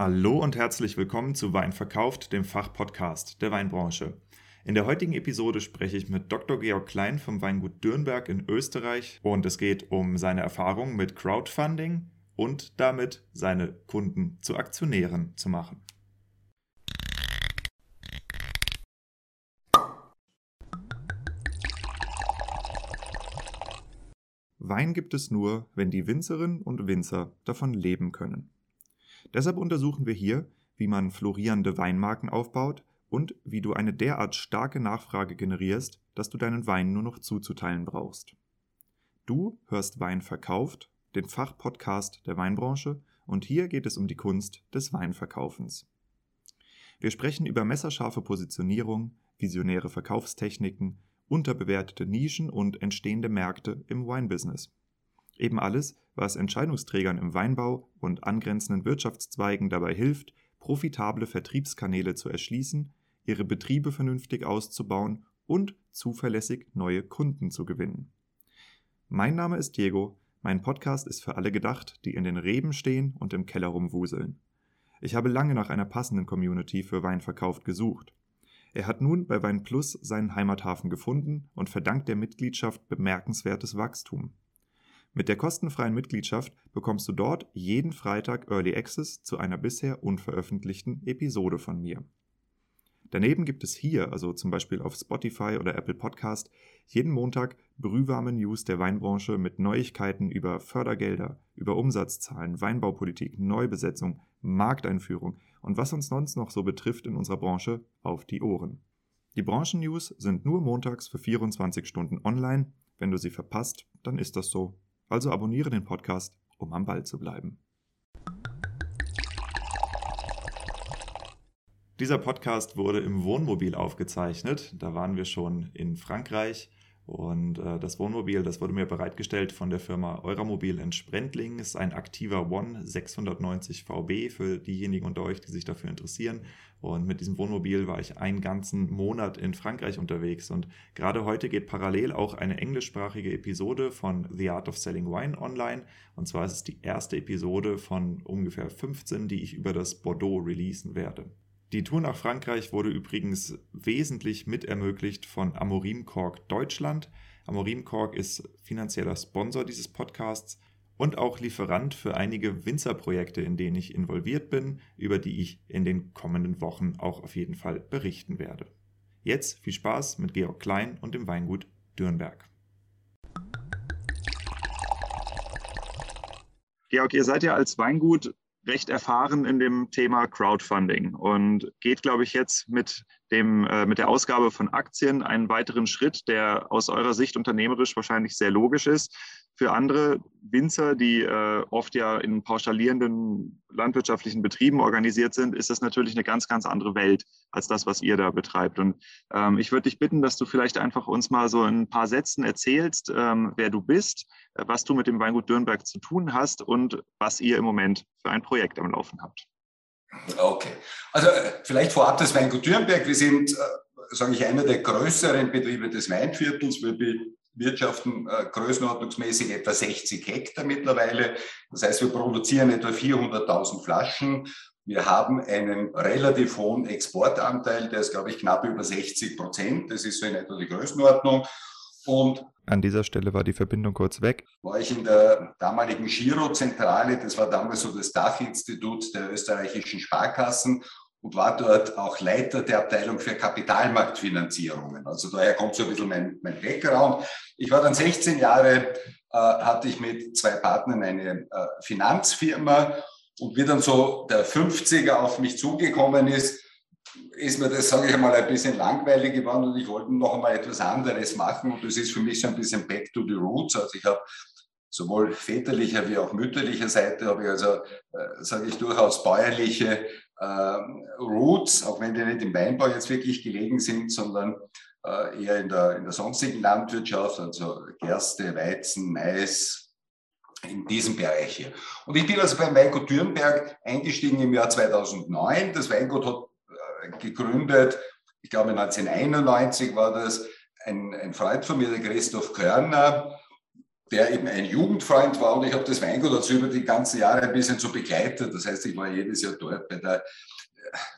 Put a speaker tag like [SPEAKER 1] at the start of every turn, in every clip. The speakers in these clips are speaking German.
[SPEAKER 1] Hallo und herzlich willkommen zu Wein verkauft, dem Fachpodcast der Weinbranche. In der heutigen Episode spreche ich mit Dr. Georg Klein vom Weingut Dürnberg in Österreich und es geht um seine Erfahrungen mit Crowdfunding und damit seine Kunden zu Aktionären zu machen. Wein gibt es nur, wenn die Winzerinnen und Winzer davon leben können. Deshalb untersuchen wir hier, wie man florierende Weinmarken aufbaut und wie du eine derart starke Nachfrage generierst, dass du deinen Wein nur noch zuzuteilen brauchst. Du hörst Wein verkauft, den Fachpodcast der Weinbranche, und hier geht es um die Kunst des Weinverkaufens. Wir sprechen über messerscharfe Positionierung, visionäre Verkaufstechniken, unterbewertete Nischen und entstehende Märkte im Weinbusiness. Eben alles, was Entscheidungsträgern im Weinbau und angrenzenden Wirtschaftszweigen dabei hilft, profitable Vertriebskanäle zu erschließen, ihre Betriebe vernünftig auszubauen und zuverlässig neue Kunden zu gewinnen. Mein Name ist Diego, mein Podcast ist für alle gedacht, die in den Reben stehen und im Keller rumwuseln. Ich habe lange nach einer passenden Community für Weinverkauf gesucht. Er hat nun bei Wein Plus seinen Heimathafen gefunden und verdankt der Mitgliedschaft bemerkenswertes Wachstum. Mit der kostenfreien Mitgliedschaft bekommst du dort jeden Freitag Early Access zu einer bisher unveröffentlichten Episode von mir. Daneben gibt es hier, also zum Beispiel auf Spotify oder Apple Podcast, jeden Montag brühwarme News der Weinbranche mit Neuigkeiten über Fördergelder, über Umsatzzahlen, Weinbaupolitik, Neubesetzung, Markteinführung und was uns sonst noch so betrifft in unserer Branche auf die Ohren. Die Branchennews sind nur montags für 24 Stunden online. Wenn du sie verpasst, dann ist das so also abonniere den Podcast, um am Ball zu bleiben. Dieser Podcast wurde im Wohnmobil aufgezeichnet. Da waren wir schon in Frankreich und äh, das Wohnmobil, das wurde mir bereitgestellt von der Firma Euramobil in Sprendling. Ist ein aktiver One 690 VB für diejenigen unter euch, die sich dafür interessieren. Und mit diesem Wohnmobil war ich einen ganzen Monat in Frankreich unterwegs. Und gerade heute geht parallel auch eine englischsprachige Episode von The Art of Selling Wine online. Und zwar ist es die erste Episode von ungefähr 15, die ich über das Bordeaux releasen werde. Die Tour nach Frankreich wurde übrigens wesentlich mit ermöglicht von Amorim Cork Deutschland. Amorim Cork ist finanzieller Sponsor dieses Podcasts und auch Lieferant für einige Winzerprojekte, in denen ich involviert bin, über die ich in den kommenden Wochen auch auf jeden Fall berichten werde. Jetzt viel Spaß mit Georg Klein und dem Weingut Dürnberg. Georg, ihr seid ja als Weingut recht erfahren in dem Thema Crowdfunding und geht, glaube ich, jetzt mit, dem, äh, mit der Ausgabe von Aktien einen weiteren Schritt, der aus eurer Sicht unternehmerisch wahrscheinlich sehr logisch ist. Für andere Winzer, die äh, oft ja in pauschalierenden landwirtschaftlichen Betrieben organisiert sind, ist das natürlich eine ganz, ganz andere Welt als das, was ihr da betreibt. Und ähm, ich würde dich bitten, dass du vielleicht einfach uns mal so in ein paar Sätzen erzählst, ähm, wer du bist, äh, was du mit dem Weingut Dürnberg zu tun hast und was ihr im Moment für ein Projekt am Laufen habt.
[SPEAKER 2] Okay, also äh, vielleicht vorab das Weingut Dürnberg. Wir sind, äh, sage ich, einer der größeren Betriebe des Weinviertels. Wir wirtschaften äh, größenordnungsmäßig etwa 60 Hektar mittlerweile. Das heißt, wir produzieren etwa 400.000 Flaschen. Wir haben einen relativ hohen Exportanteil, der ist, glaube ich, knapp über 60 Prozent. Das ist so in etwa die Größenordnung.
[SPEAKER 1] Und an dieser Stelle war die Verbindung kurz weg.
[SPEAKER 2] War ich in der damaligen Giro-Zentrale, das war damals so das Dachinstitut der österreichischen Sparkassen und war dort auch Leiter der Abteilung für Kapitalmarktfinanzierungen. Also daher kommt so ein bisschen mein, mein Background. Ich war dann 16 Jahre, äh, hatte ich mit zwei Partnern eine äh, Finanzfirma und wie dann so der 50er auf mich zugekommen ist, ist mir das, sage ich einmal, ein bisschen langweilig geworden und ich wollte noch einmal etwas anderes machen und das ist für mich so ein bisschen back to the roots. Also ich habe sowohl väterlicher wie auch mütterlicher Seite habe ich also, äh, sage ich, durchaus bäuerliche Roots, auch wenn die nicht im Weinbau jetzt wirklich gelegen sind, sondern äh, eher in der, in der sonstigen Landwirtschaft, also Gerste, Weizen, Mais, in diesem Bereich hier. Und ich bin also beim Weingut Dürnberg eingestiegen im Jahr 2009. Das Weingut hat äh, gegründet, ich glaube 1991 war das, ein, ein Freund von mir, der Christoph Körner, der eben ein Jugendfreund war und ich habe das Weingut dazu über die ganzen Jahre ein bisschen so begleitet. Das heißt, ich war jedes Jahr dort bei der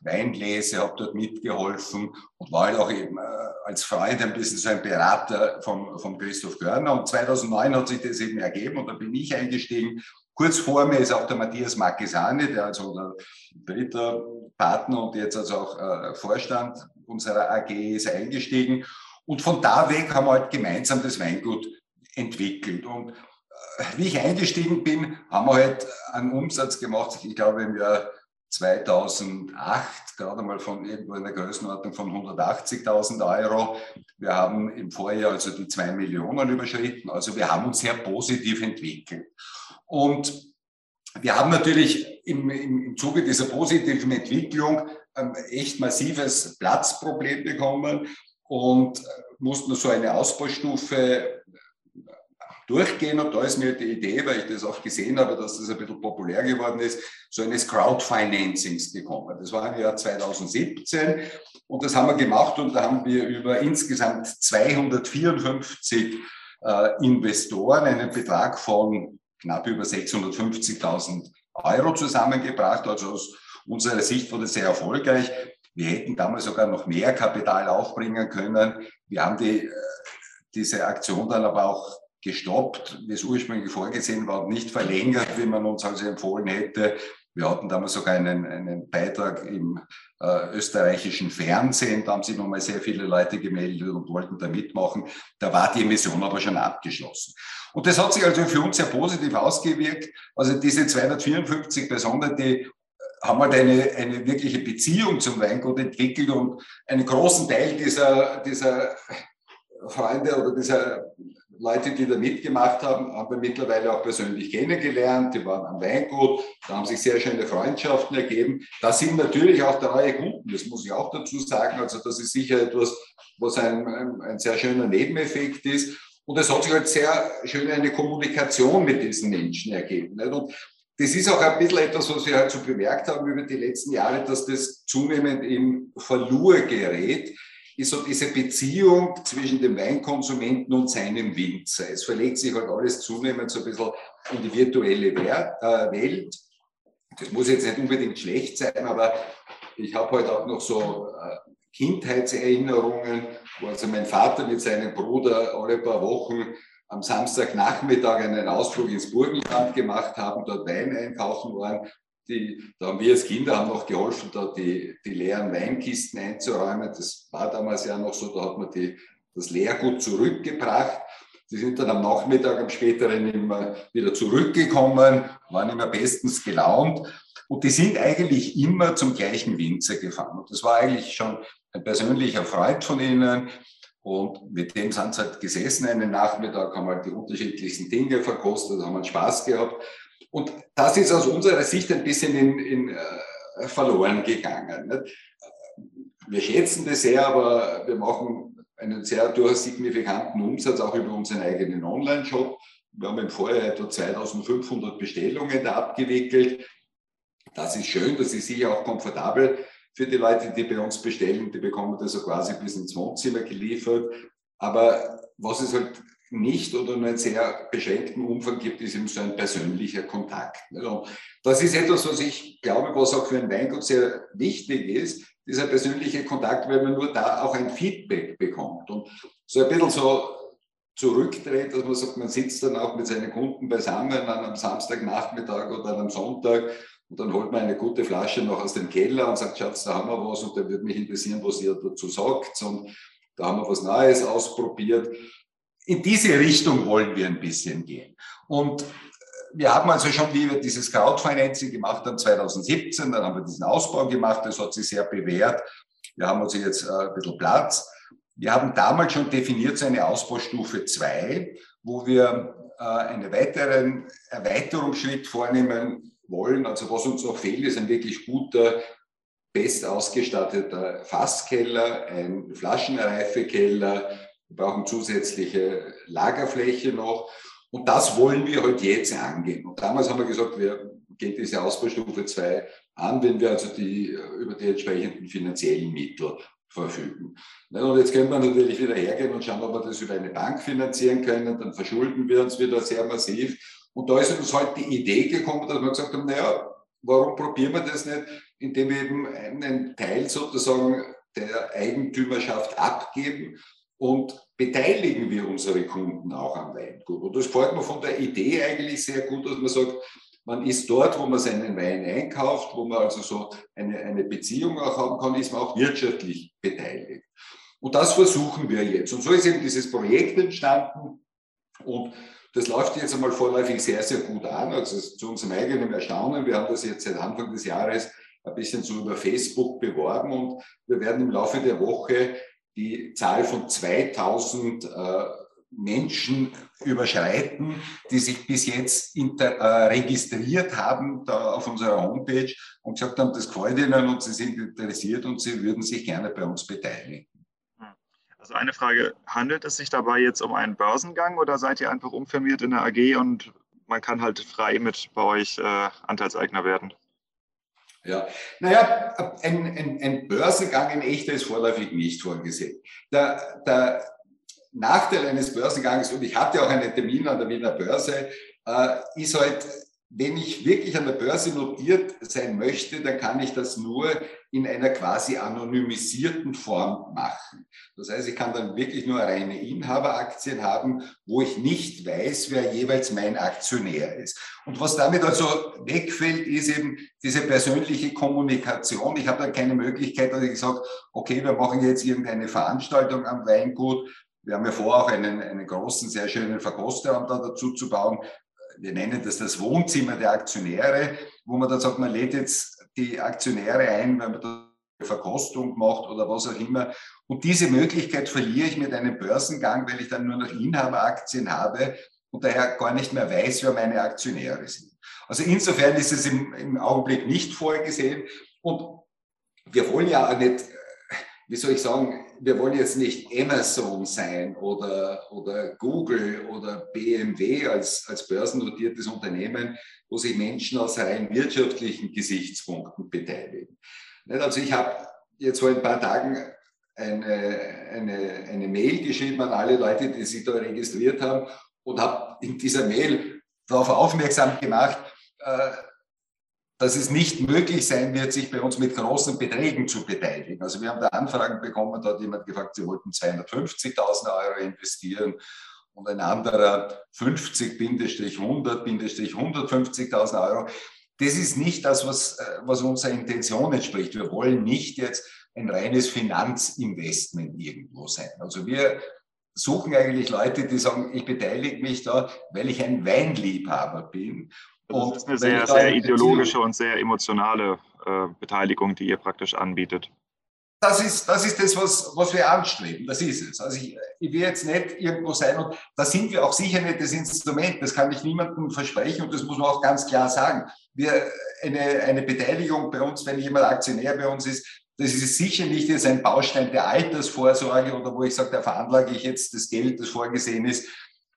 [SPEAKER 2] Weinlese, habe dort mitgeholfen und war halt auch eben äh, als Freund ein bisschen so ein Berater vom, vom Christoph Görner. Und 2009 hat sich das eben ergeben und da bin ich eingestiegen. Kurz vor mir ist auch der Matthias Marquesani, der also der dritte Partner und jetzt also auch äh, Vorstand unserer AG ist eingestiegen. Und von da weg haben wir halt gemeinsam das Weingut entwickelt. Und äh, wie ich eingestiegen bin, haben wir halt einen Umsatz gemacht, ich glaube im Jahr 2008 gerade mal von irgendwo in der Größenordnung von 180.000 Euro. Wir haben im Vorjahr also die zwei Millionen überschritten. Also wir haben uns sehr positiv entwickelt. Und wir haben natürlich im, im, im Zuge dieser positiven Entwicklung ein echt massives Platzproblem bekommen und mussten so eine Ausbaustufe durchgehen. Und da ist mir die Idee, weil ich das auch gesehen habe, dass das ein bisschen populär geworden ist, so eines Crowdfinancings gekommen. Das war im Jahr 2017 und das haben wir gemacht und da haben wir über insgesamt 254 äh, Investoren einen Betrag von knapp über 650.000 Euro zusammengebracht. Also aus unserer Sicht war das sehr erfolgreich. Wir hätten damals sogar noch mehr Kapital aufbringen können. Wir haben die, äh, diese Aktion dann aber auch gestoppt, wie es ursprünglich vorgesehen war, nicht verlängert, wie man uns also empfohlen hätte. Wir hatten damals sogar einen, einen Beitrag im äh, österreichischen Fernsehen. Da haben sich nochmal sehr viele Leute gemeldet und wollten da mitmachen. Da war die Emission aber schon abgeschlossen. Und das hat sich also für uns sehr positiv ausgewirkt. Also diese 254 Personen, die äh, haben halt eine, eine wirkliche Beziehung zum Weingut entwickelt und einen großen Teil dieser, dieser Freunde oder dieser Leute, die da mitgemacht haben, haben wir mittlerweile auch persönlich kennengelernt. Die waren am Weingut, da haben sich sehr schöne Freundschaften ergeben. Da sind natürlich auch treue Kunden, das muss ich auch dazu sagen. Also das ist sicher etwas, was ein, ein, sehr schöner Nebeneffekt ist. Und es hat sich halt sehr schön eine Kommunikation mit diesen Menschen ergeben. Und das ist auch ein bisschen etwas, was wir halt so bemerkt haben über die letzten Jahre, dass das zunehmend in Verlur gerät ist so diese Beziehung zwischen dem Weinkonsumenten und seinem Winzer. Es verlegt sich halt alles zunehmend so ein bisschen in die virtuelle äh, Welt. Das muss jetzt nicht unbedingt schlecht sein, aber ich habe heute halt auch noch so äh, Kindheitserinnerungen, wo also mein Vater mit seinem Bruder alle paar Wochen am Samstagnachmittag einen Ausflug ins Burgenland gemacht haben, dort Wein einkaufen waren die, da haben wir als Kinder haben noch geholfen, da die, die leeren Weinkisten einzuräumen. Das war damals ja noch so, da hat man die, das Leergut zurückgebracht. Die sind dann am Nachmittag, am späteren immer wieder zurückgekommen, waren immer bestens gelaunt. Und die sind eigentlich immer zum gleichen Winzer gefahren. Und das war eigentlich schon ein persönlicher Freund von ihnen. Und mit dem sind sie halt gesessen einen Nachmittag, haben halt die unterschiedlichsten Dinge verkostet, haben halt Spaß gehabt. Und das ist aus unserer Sicht ein bisschen in, in, äh, verloren gegangen. Nicht? Wir schätzen das sehr, aber wir machen einen sehr durchaus signifikanten Umsatz auch über unseren eigenen Online-Shop. Wir haben im Vorjahr etwa 2500 Bestellungen da abgewickelt. Das ist schön, das ist sicher auch komfortabel für die Leute, die bei uns bestellen. Die bekommen das so quasi bis ins Wohnzimmer geliefert. Aber was es halt nicht oder nur einen sehr beschränkten Umfang gibt, ist eben so ein persönlicher Kontakt. Also das ist etwas, was ich glaube, was auch für ein Weingut sehr wichtig ist, dieser persönliche Kontakt, weil man nur da auch ein Feedback bekommt und so ein bisschen so zurückdreht, dass man sagt, man sitzt dann auch mit seinen Kunden beisammen an einem Samstagnachmittag oder am Sonntag und dann holt man eine gute Flasche noch aus dem Keller und sagt, Schatz, da haben wir was und da würde mich interessieren, was ihr dazu sagt und da haben wir was Neues ausprobiert in diese Richtung wollen wir ein bisschen gehen. Und wir haben also schon, wie wir dieses Crowdfinancing gemacht haben, 2017, dann haben wir diesen Ausbau gemacht, das hat sich sehr bewährt. Wir haben also jetzt äh, ein bisschen Platz. Wir haben damals schon definiert so eine Ausbaustufe 2, wo wir äh, einen weiteren Erweiterungsschritt vornehmen wollen. Also was uns noch fehlt, ist ein wirklich guter, best ausgestatteter Fasskeller, ein Flaschenreifekeller, wir brauchen zusätzliche Lagerfläche noch. Und das wollen wir heute halt jetzt angehen. Und damals haben wir gesagt, wir gehen diese Ausbaustufe 2 an, wenn wir also die, über die entsprechenden finanziellen Mittel verfügen. Und jetzt könnte man natürlich wieder hergehen und schauen, ob wir das über eine Bank finanzieren können, dann verschulden wir uns wieder sehr massiv. Und da ist uns halt die Idee gekommen, dass wir gesagt haben, naja, warum probieren wir das nicht, indem wir eben einen Teil sozusagen der Eigentümerschaft abgeben und beteiligen wir unsere Kunden auch am Weingut. Und das freut mir von der Idee eigentlich sehr gut, dass man sagt, man ist dort, wo man seinen Wein einkauft, wo man also so eine, eine Beziehung auch haben kann, ist man auch wirtschaftlich beteiligt. Und das versuchen wir jetzt. Und so ist eben dieses Projekt entstanden. Und das läuft jetzt einmal vorläufig sehr, sehr gut an. Also zu unserem eigenen Erstaunen. Wir haben das jetzt seit Anfang des Jahres ein bisschen so über Facebook beworben und wir werden im Laufe der Woche die Zahl von 2000 äh, Menschen überschreiten, die sich bis jetzt inter, äh, registriert haben da auf unserer Homepage und gesagt haben, das gefällt ihnen und sie sind interessiert und sie würden sich gerne bei uns beteiligen.
[SPEAKER 3] Also eine Frage, handelt es sich dabei jetzt um einen Börsengang oder seid ihr einfach umfirmiert in der AG und man kann halt frei mit bei euch äh, Anteilseigner werden?
[SPEAKER 2] Ja, naja, ein, ein, ein Börsengang in echter ist vorläufig nicht vorgesehen. Der, der Nachteil eines Börsengangs, und ich hatte auch einen Termin an der Wiener Börse, äh, ist halt, wenn ich wirklich an der Börse notiert sein möchte, dann kann ich das nur in einer quasi anonymisierten Form machen. Das heißt, ich kann dann wirklich nur reine Inhaberaktien haben, wo ich nicht weiß, wer jeweils mein Aktionär ist. Und was damit also wegfällt, ist eben diese persönliche Kommunikation. Ich habe dann keine Möglichkeit, dass ich sage, okay, wir machen jetzt irgendeine Veranstaltung am Weingut. Wir haben ja vor, auch einen, einen großen, sehr schönen Verkosterraum da dazu zu bauen wir nennen das das Wohnzimmer der Aktionäre, wo man dann sagt, man lädt jetzt die Aktionäre ein, wenn man da Verkostung macht oder was auch immer. Und diese Möglichkeit verliere ich mit einem Börsengang, weil ich dann nur noch Inhaberaktien habe und daher gar nicht mehr weiß, wer meine Aktionäre sind. Also insofern ist es im, im Augenblick nicht vorgesehen. Und wir wollen ja auch nicht wie soll ich sagen, wir wollen jetzt nicht Amazon sein oder, oder Google oder BMW als, als börsennotiertes Unternehmen, wo sich Menschen aus rein wirtschaftlichen Gesichtspunkten beteiligen. Also ich habe jetzt vor ein paar Tagen eine, eine, eine Mail geschrieben an alle Leute, die sich da registriert haben und habe in dieser Mail darauf aufmerksam gemacht, äh, dass es nicht möglich sein wird, sich bei uns mit großen Beträgen zu beteiligen. Also wir haben da Anfragen bekommen, da hat jemand gefragt, sie wollten 250.000 Euro investieren und ein anderer 50-100-150.000 Euro. Das ist nicht das, was, äh, was unserer Intention entspricht. Wir wollen nicht jetzt ein reines Finanzinvestment irgendwo sein. Also wir suchen eigentlich Leute, die sagen, ich beteilige mich da, weil ich ein Weinliebhaber bin
[SPEAKER 3] das ist eine sehr, sehr ideologische und sehr emotionale äh, Beteiligung, die ihr praktisch anbietet.
[SPEAKER 2] Das ist, das ist das, was, was wir anstreben. Das ist es. Also ich, ich will jetzt nicht irgendwo sein und da sind wir auch sicher nicht das Instrument. Das kann ich niemandem versprechen und das muss man auch ganz klar sagen. Wir, eine, eine Beteiligung bei uns, wenn jemand Aktionär bei uns ist, das ist sicher nicht jetzt ein Baustein der Altersvorsorge oder wo ich sage, da veranlage ich jetzt das Geld, das vorgesehen ist,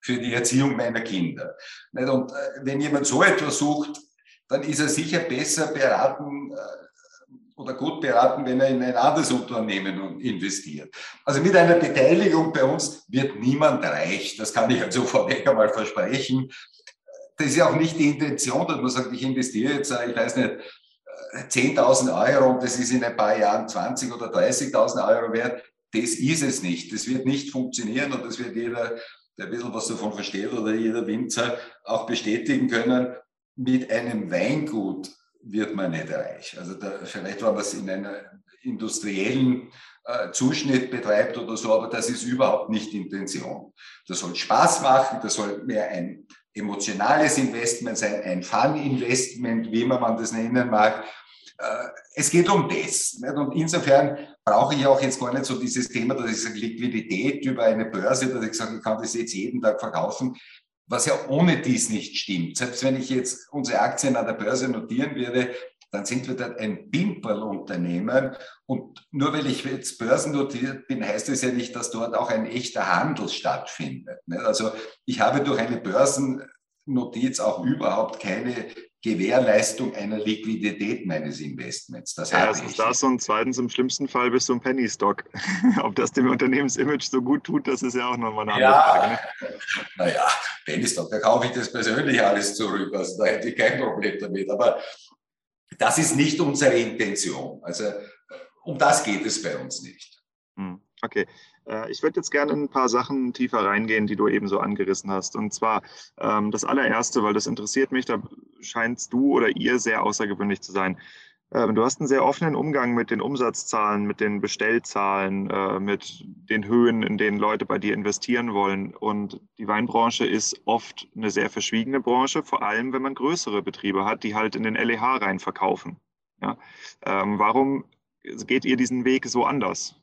[SPEAKER 2] für die Erziehung meiner Kinder. Und äh, wenn jemand so etwas sucht, dann ist er sicher besser beraten äh, oder gut beraten, wenn er in ein anderes Unternehmen investiert. Also mit einer Beteiligung bei uns wird niemand reich. Das kann ich also vorweg einmal versprechen. Das ist ja auch nicht die Intention, dass man sagt, ich investiere jetzt, äh, ich weiß nicht, 10.000 Euro und das ist in ein paar Jahren 20.000 oder 30.000 Euro wert. Das ist es nicht. Das wird nicht funktionieren und das wird jeder der ein bisschen was davon versteht oder jeder Winzer auch bestätigen können, mit einem Weingut wird man nicht reich. Also da, vielleicht, wenn man es in einem industriellen äh, Zuschnitt betreibt oder so, aber das ist überhaupt nicht Intention. Das soll Spaß machen, das soll mehr ein emotionales Investment sein, ein Fun-Investment, wie man das nennen mag. Äh, es geht um das. Und insofern brauche ich auch jetzt gar nicht so dieses Thema, dass ich sage, Liquidität über eine Börse, dass ich sage, ich kann das jetzt jeden Tag verkaufen, was ja ohne dies nicht stimmt. Selbst wenn ich jetzt unsere Aktien an der Börse notieren würde, dann sind wir dort ein Pimperl-Unternehmen. Und nur weil ich jetzt börsennotiert bin, heißt es ja nicht, dass dort auch ein echter Handel stattfindet. Also ich habe durch eine Börsennotiz auch überhaupt keine Gewährleistung einer Liquidität meines Investments.
[SPEAKER 3] Das ja, erstens das und zweitens im schlimmsten Fall bist du ein Penny Stock. Ob das dem Unternehmensimage so gut tut, das ist ja auch nochmal eine
[SPEAKER 2] ja, andere Frage. Ne? Naja, Penny Stock, da kaufe ich das persönlich alles zurück. Also da hätte ich kein Problem damit. Aber das ist nicht unsere Intention. Also um das geht es bei uns nicht.
[SPEAKER 3] Hm, okay. Äh, ich würde jetzt gerne in ein paar Sachen tiefer reingehen, die du eben so angerissen hast. Und zwar ähm, das allererste, weil das interessiert mich, da scheinst du oder ihr sehr außergewöhnlich zu sein. Ähm, du hast einen sehr offenen Umgang mit den Umsatzzahlen, mit den Bestellzahlen, äh, mit den Höhen, in denen Leute bei dir investieren wollen. Und die Weinbranche ist oft eine sehr verschwiegene Branche, vor allem wenn man größere Betriebe hat, die halt in den LEH rein verkaufen. Ja? Ähm, warum geht ihr diesen Weg so anders?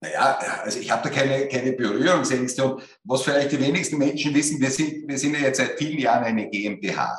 [SPEAKER 2] Naja, also ich habe da keine, keine Berührungsängste. Und was vielleicht die wenigsten Menschen wissen, wir sind, wir sind ja jetzt seit vielen Jahren eine GmbH.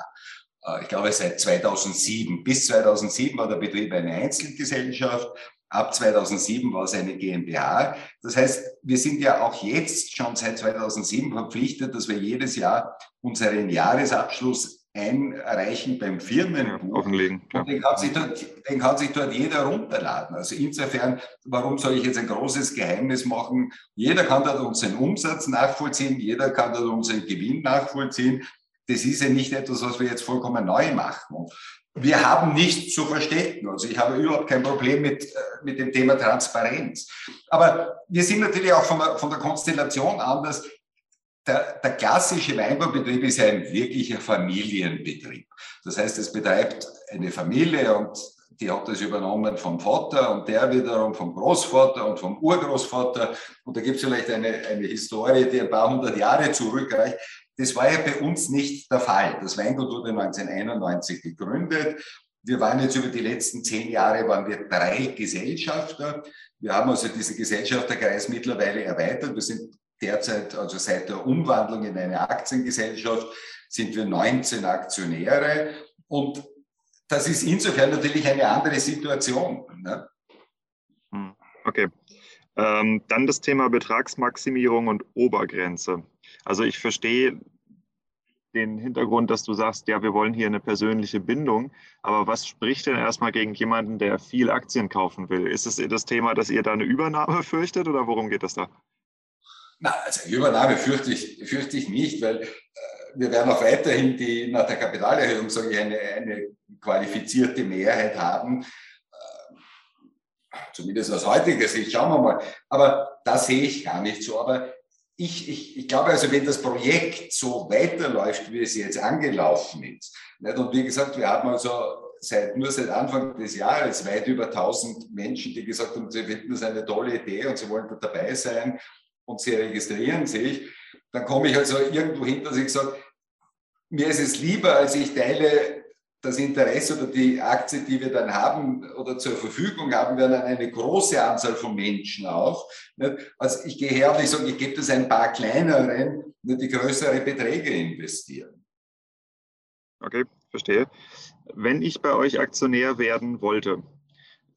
[SPEAKER 2] Äh, ich glaube, seit 2007. Bis 2007 war der Betrieb eine Einzelgesellschaft. Ab 2007 war es eine GmbH. Das heißt, wir sind ja auch jetzt schon seit 2007 verpflichtet, dass wir jedes Jahr unseren Jahresabschluss einreichen beim Firmenbuch.
[SPEAKER 3] offenlegen.
[SPEAKER 2] Und den kann, sich dort, den kann sich dort jeder runterladen. Also insofern, warum soll ich jetzt ein großes Geheimnis machen? Jeder kann dort unseren Umsatz nachvollziehen, jeder kann dort unseren Gewinn nachvollziehen. Das ist ja nicht etwas, was wir jetzt vollkommen neu machen. Wir haben nichts zu verstecken. Also ich habe überhaupt kein Problem mit, äh, mit dem Thema Transparenz. Aber wir sind natürlich auch von der, von der Konstellation anders der, der klassische Weinbaubetrieb ist ein wirklicher Familienbetrieb. Das heißt, es betreibt eine Familie und die hat das übernommen vom Vater und der wiederum vom Großvater und vom Urgroßvater. Und da gibt es vielleicht eine, eine Historie, die ein paar hundert Jahre zurückreicht. Das war ja bei uns nicht der Fall. Das Weingut wurde 1991 gegründet. Wir waren jetzt über die letzten zehn Jahre, waren wir drei Gesellschafter. Wir haben also diesen Gesellschafterkreis mittlerweile erweitert. Wir sind derzeit, also seit der Umwandlung in eine Aktiengesellschaft, sind wir 19 Aktionäre. Und das ist insofern natürlich eine andere Situation. Ne?
[SPEAKER 3] Hm, okay. Ähm, dann das Thema Betragsmaximierung und Obergrenze. Also ich verstehe den Hintergrund, dass du sagst, ja, wir wollen hier eine persönliche Bindung. Aber was spricht denn erstmal gegen jemanden, der viel Aktien kaufen will? Ist es das Thema, dass ihr da eine Übernahme fürchtet oder worum geht es da?
[SPEAKER 2] Na, also Übernahme fürchte ich, fürchte ich nicht, weil äh, wir werden auch weiterhin die, nach der Kapitalerhöhung, sage ich, eine, eine qualifizierte Mehrheit haben. Äh, zumindest aus heutiger Sicht, schauen wir mal. Aber das sehe ich gar nicht so. Aber ich, ich, ich glaube also, wenn das Projekt so weiterläuft, wie es jetzt angelaufen ist, nicht? und wie gesagt, wir haben also seit, nur seit Anfang des Jahres weit über 1000 Menschen, die gesagt haben, sie finden das eine tolle Idee und sie wollen da dabei sein und sie registrieren sich, dann komme ich also irgendwo hin, dass ich sage, mir ist es lieber, als ich teile das Interesse oder die Aktie, die wir dann haben oder zur Verfügung haben werden, an eine große Anzahl von Menschen auch. Also ich gehe her und ich sage, ich gebe das ein paar kleineren, die größere Beträge investieren.
[SPEAKER 3] Okay, verstehe. Wenn ich bei euch Aktionär werden wollte,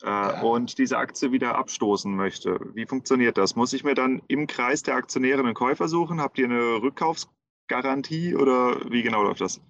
[SPEAKER 3] äh, ja. und diese Aktie wieder abstoßen möchte. Wie funktioniert das? Muss ich mir dann im Kreis der Aktionäre einen Käufer suchen? Habt ihr eine Rückkaufsgarantie oder wie genau läuft das?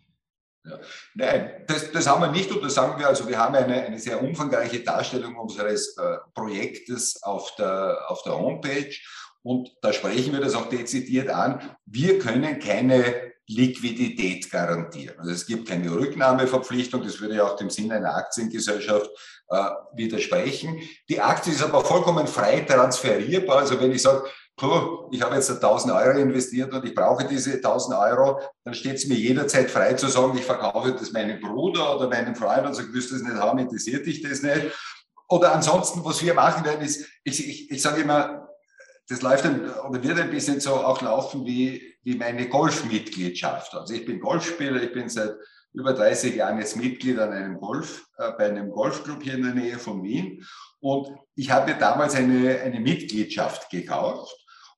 [SPEAKER 2] Ja. Nein, das, das, haben wir nicht und das sagen wir, also wir haben eine, eine sehr umfangreiche Darstellung unseres äh, Projektes auf der, auf der Homepage und da sprechen wir das auch dezidiert an. Wir können keine Liquidität garantieren. Also es gibt keine Rücknahmeverpflichtung, das würde ja auch dem Sinn einer Aktiengesellschaft äh, widersprechen. Die Aktie ist aber vollkommen frei transferierbar. Also wenn ich sage, ich habe jetzt 1000 Euro investiert und ich brauche diese 1000 Euro, dann steht es mir jederzeit frei zu sagen, ich verkaufe das meinem Bruder oder meinem Freund und sage, willst du das nicht haben, interessiert dich das nicht? Oder ansonsten, was wir machen werden, ist, ich, ich, ich sage immer, das läuft dann, oder wird ein bisschen so auch laufen wie, wie meine Golfmitgliedschaft. Also ich bin Golfspieler, ich bin seit über 30 Jahren jetzt Mitglied an einem Golf, äh, bei einem Golfclub hier in der Nähe von Wien. Und ich habe damals eine, eine Mitgliedschaft gekauft.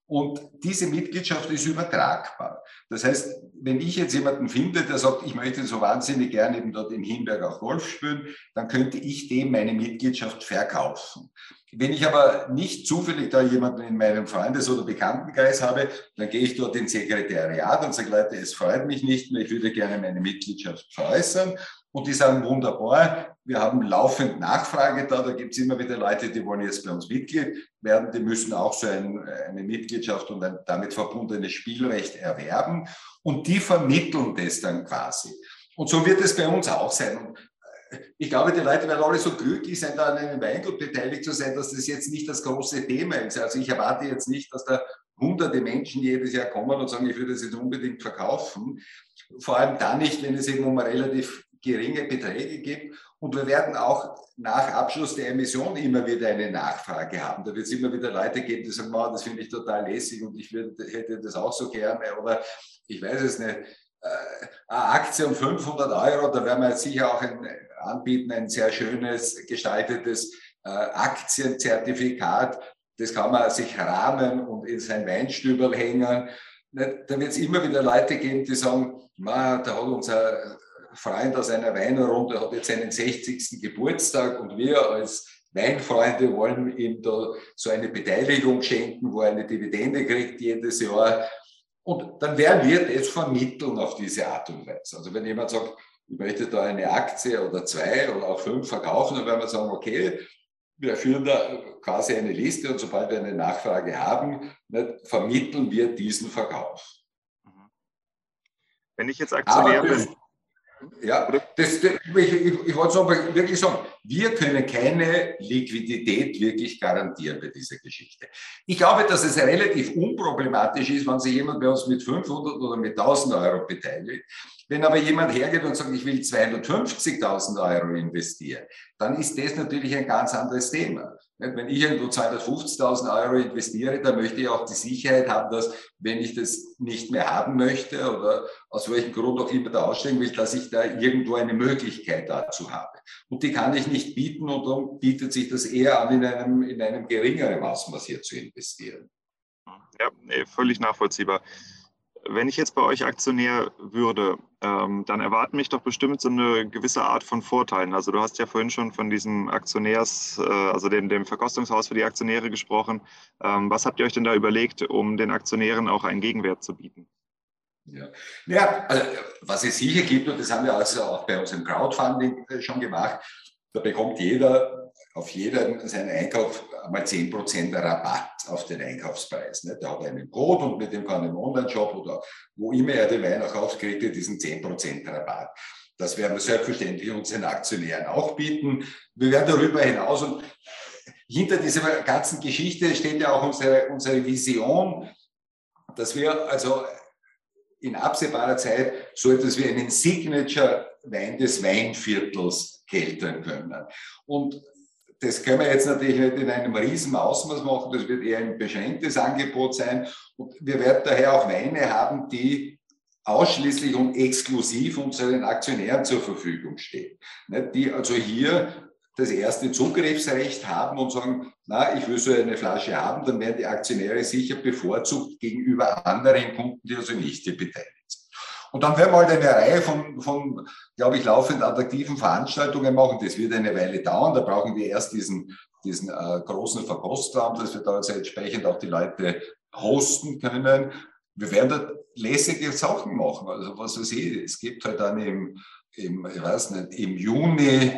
[SPEAKER 2] Und diese Mitgliedschaft ist übertragbar. Das heißt, wenn ich jetzt jemanden finde, der sagt, ich möchte so wahnsinnig gerne eben dort in Hinberg auch Golf spielen, dann könnte ich dem meine Mitgliedschaft verkaufen. wenn ich aber nicht zufällig da jemanden in meinem Freundes- oder Bekanntenkreis habe, dann gehe ich dort ins Sekretariat und sage, Leute, es freut mich nicht mehr, ich würde gerne meine Mitgliedschaft veräußern. Und die sagen, wunderbar, wir haben laufend Nachfrage da, da gibt es immer wieder Leute, die wollen jetzt bei uns Mitglied werden, die müssen auch so ein, eine Mitgliedschaft und ein damit verbundenes Spielrecht erwerben und die vermitteln das dann quasi. Und so wird es bei uns auch sein. Und äh, ich glaube, die Leute werden alle so glücklich sein, da an einem Weingut beteiligt zu sein, dass das jetzt nicht das große Thema ist. Also ich erwarte jetzt nicht, dass da hunderte Menschen jedes Jahr kommen und sagen, ich würde das jetzt unbedingt verkaufen. Vor allem dann nicht, wenn es eben um relativ geringe Beträge gibt. Und wir werden auch nach Abschluss der Emission immer wieder eine Nachfrage haben. Da wird es immer wieder Leute geben, die sagen, wow, das finde ich total lässig und ich würde, hätte das auch so gerne. Oder ich weiß es nicht, äh, eine Aktie um 500 Euro, da werden wir jetzt sicher auch ein, anbieten, ein sehr schönes gestaltetes äh, Aktienzertifikat. Das kann man sich rahmen und in sein Weinstübel hängen. Da wird es immer wieder Leute geben, die sagen, da hat unser Freund aus einer Weinrunde hat jetzt seinen 60. Geburtstag und wir als Weinfreunde wollen ihm da so eine Beteiligung schenken, wo er eine Dividende kriegt jedes Jahr. Und dann werden wir das vermitteln auf diese Art und Weise. Also wenn jemand sagt, ich möchte da eine Aktie oder zwei oder auch fünf verkaufen, dann werden wir sagen, okay, wir führen da quasi eine Liste und sobald wir eine Nachfrage haben, vermitteln wir diesen Verkauf.
[SPEAKER 3] Wenn ich jetzt Aktionär bin,
[SPEAKER 2] ja, das, das, ich, ich, ich wollte es aber wirklich sagen, wir können keine Liquidität wirklich garantieren bei dieser Geschichte. Ich glaube, dass es relativ unproblematisch ist, wenn sich jemand bei uns mit 500 oder mit 1000 Euro beteiligt. Wenn aber jemand hergeht und sagt, ich will 250.000 Euro investieren, dann ist das natürlich ein ganz anderes Thema. Wenn ich irgendwo 250.000 Euro investiere, dann möchte ich auch die Sicherheit haben, dass, wenn ich das nicht mehr haben möchte oder aus welchem Grund auch immer da aussteigen will, dass ich da irgendwo eine Möglichkeit dazu habe. Und die kann ich nicht bieten und darum bietet sich das eher an, in einem, in einem geringeren Ausmaß hier zu investieren.
[SPEAKER 3] Ja, völlig nachvollziehbar wenn ich jetzt bei euch Aktionär würde, ähm, dann erwarten mich doch bestimmt so eine gewisse Art von Vorteilen. Also du hast ja vorhin schon von diesem Aktionärs, äh, also dem, dem Verkostungshaus für die Aktionäre gesprochen. Ähm, was habt ihr euch denn da überlegt, um den Aktionären auch einen Gegenwert zu bieten?
[SPEAKER 2] Ja, ja also, was es sicher gibt, und das haben wir also auch bei uns im Crowdfunding äh, schon gemacht, da bekommt jeder auf jeden seinen Einkauf einmal 10% Rabatt auf den Einkaufspreis. Ne? Der hat einen Code und mit dem kann er im Online-Shop oder wo immer er den Wein auch kauft, kriegt er diesen 10% Rabatt. Das werden wir selbstverständlich unseren Aktionären auch bieten. Wir werden darüber hinaus und hinter dieser ganzen Geschichte steht ja auch unsere, unsere Vision, dass wir also in absehbarer Zeit so etwas wie einen Signature-Wein des Weinviertels keltern können. Und das können wir jetzt natürlich nicht in einem riesen Ausmaß machen, das wird eher ein beschränktes Angebot sein. Und wir werden daher auch Weine haben, die ausschließlich und exklusiv unseren Aktionären zur Verfügung stehen. Die also hier das erste Zugriffsrecht haben und sagen, na, ich will so eine Flasche haben, dann werden die Aktionäre sicher bevorzugt gegenüber anderen Kunden, die also nicht hier beteiligt. Und dann werden wir halt eine Reihe von, von glaube ich, laufend attraktiven Veranstaltungen machen. Das wird eine Weile dauern. Da brauchen wir erst diesen, diesen äh, großen Verpostraum, dass wir da also entsprechend auch die Leute hosten können. Wir werden da lässige Sachen machen. Also was weiß ich, es gibt halt dann im, im ich weiß nicht, im Juni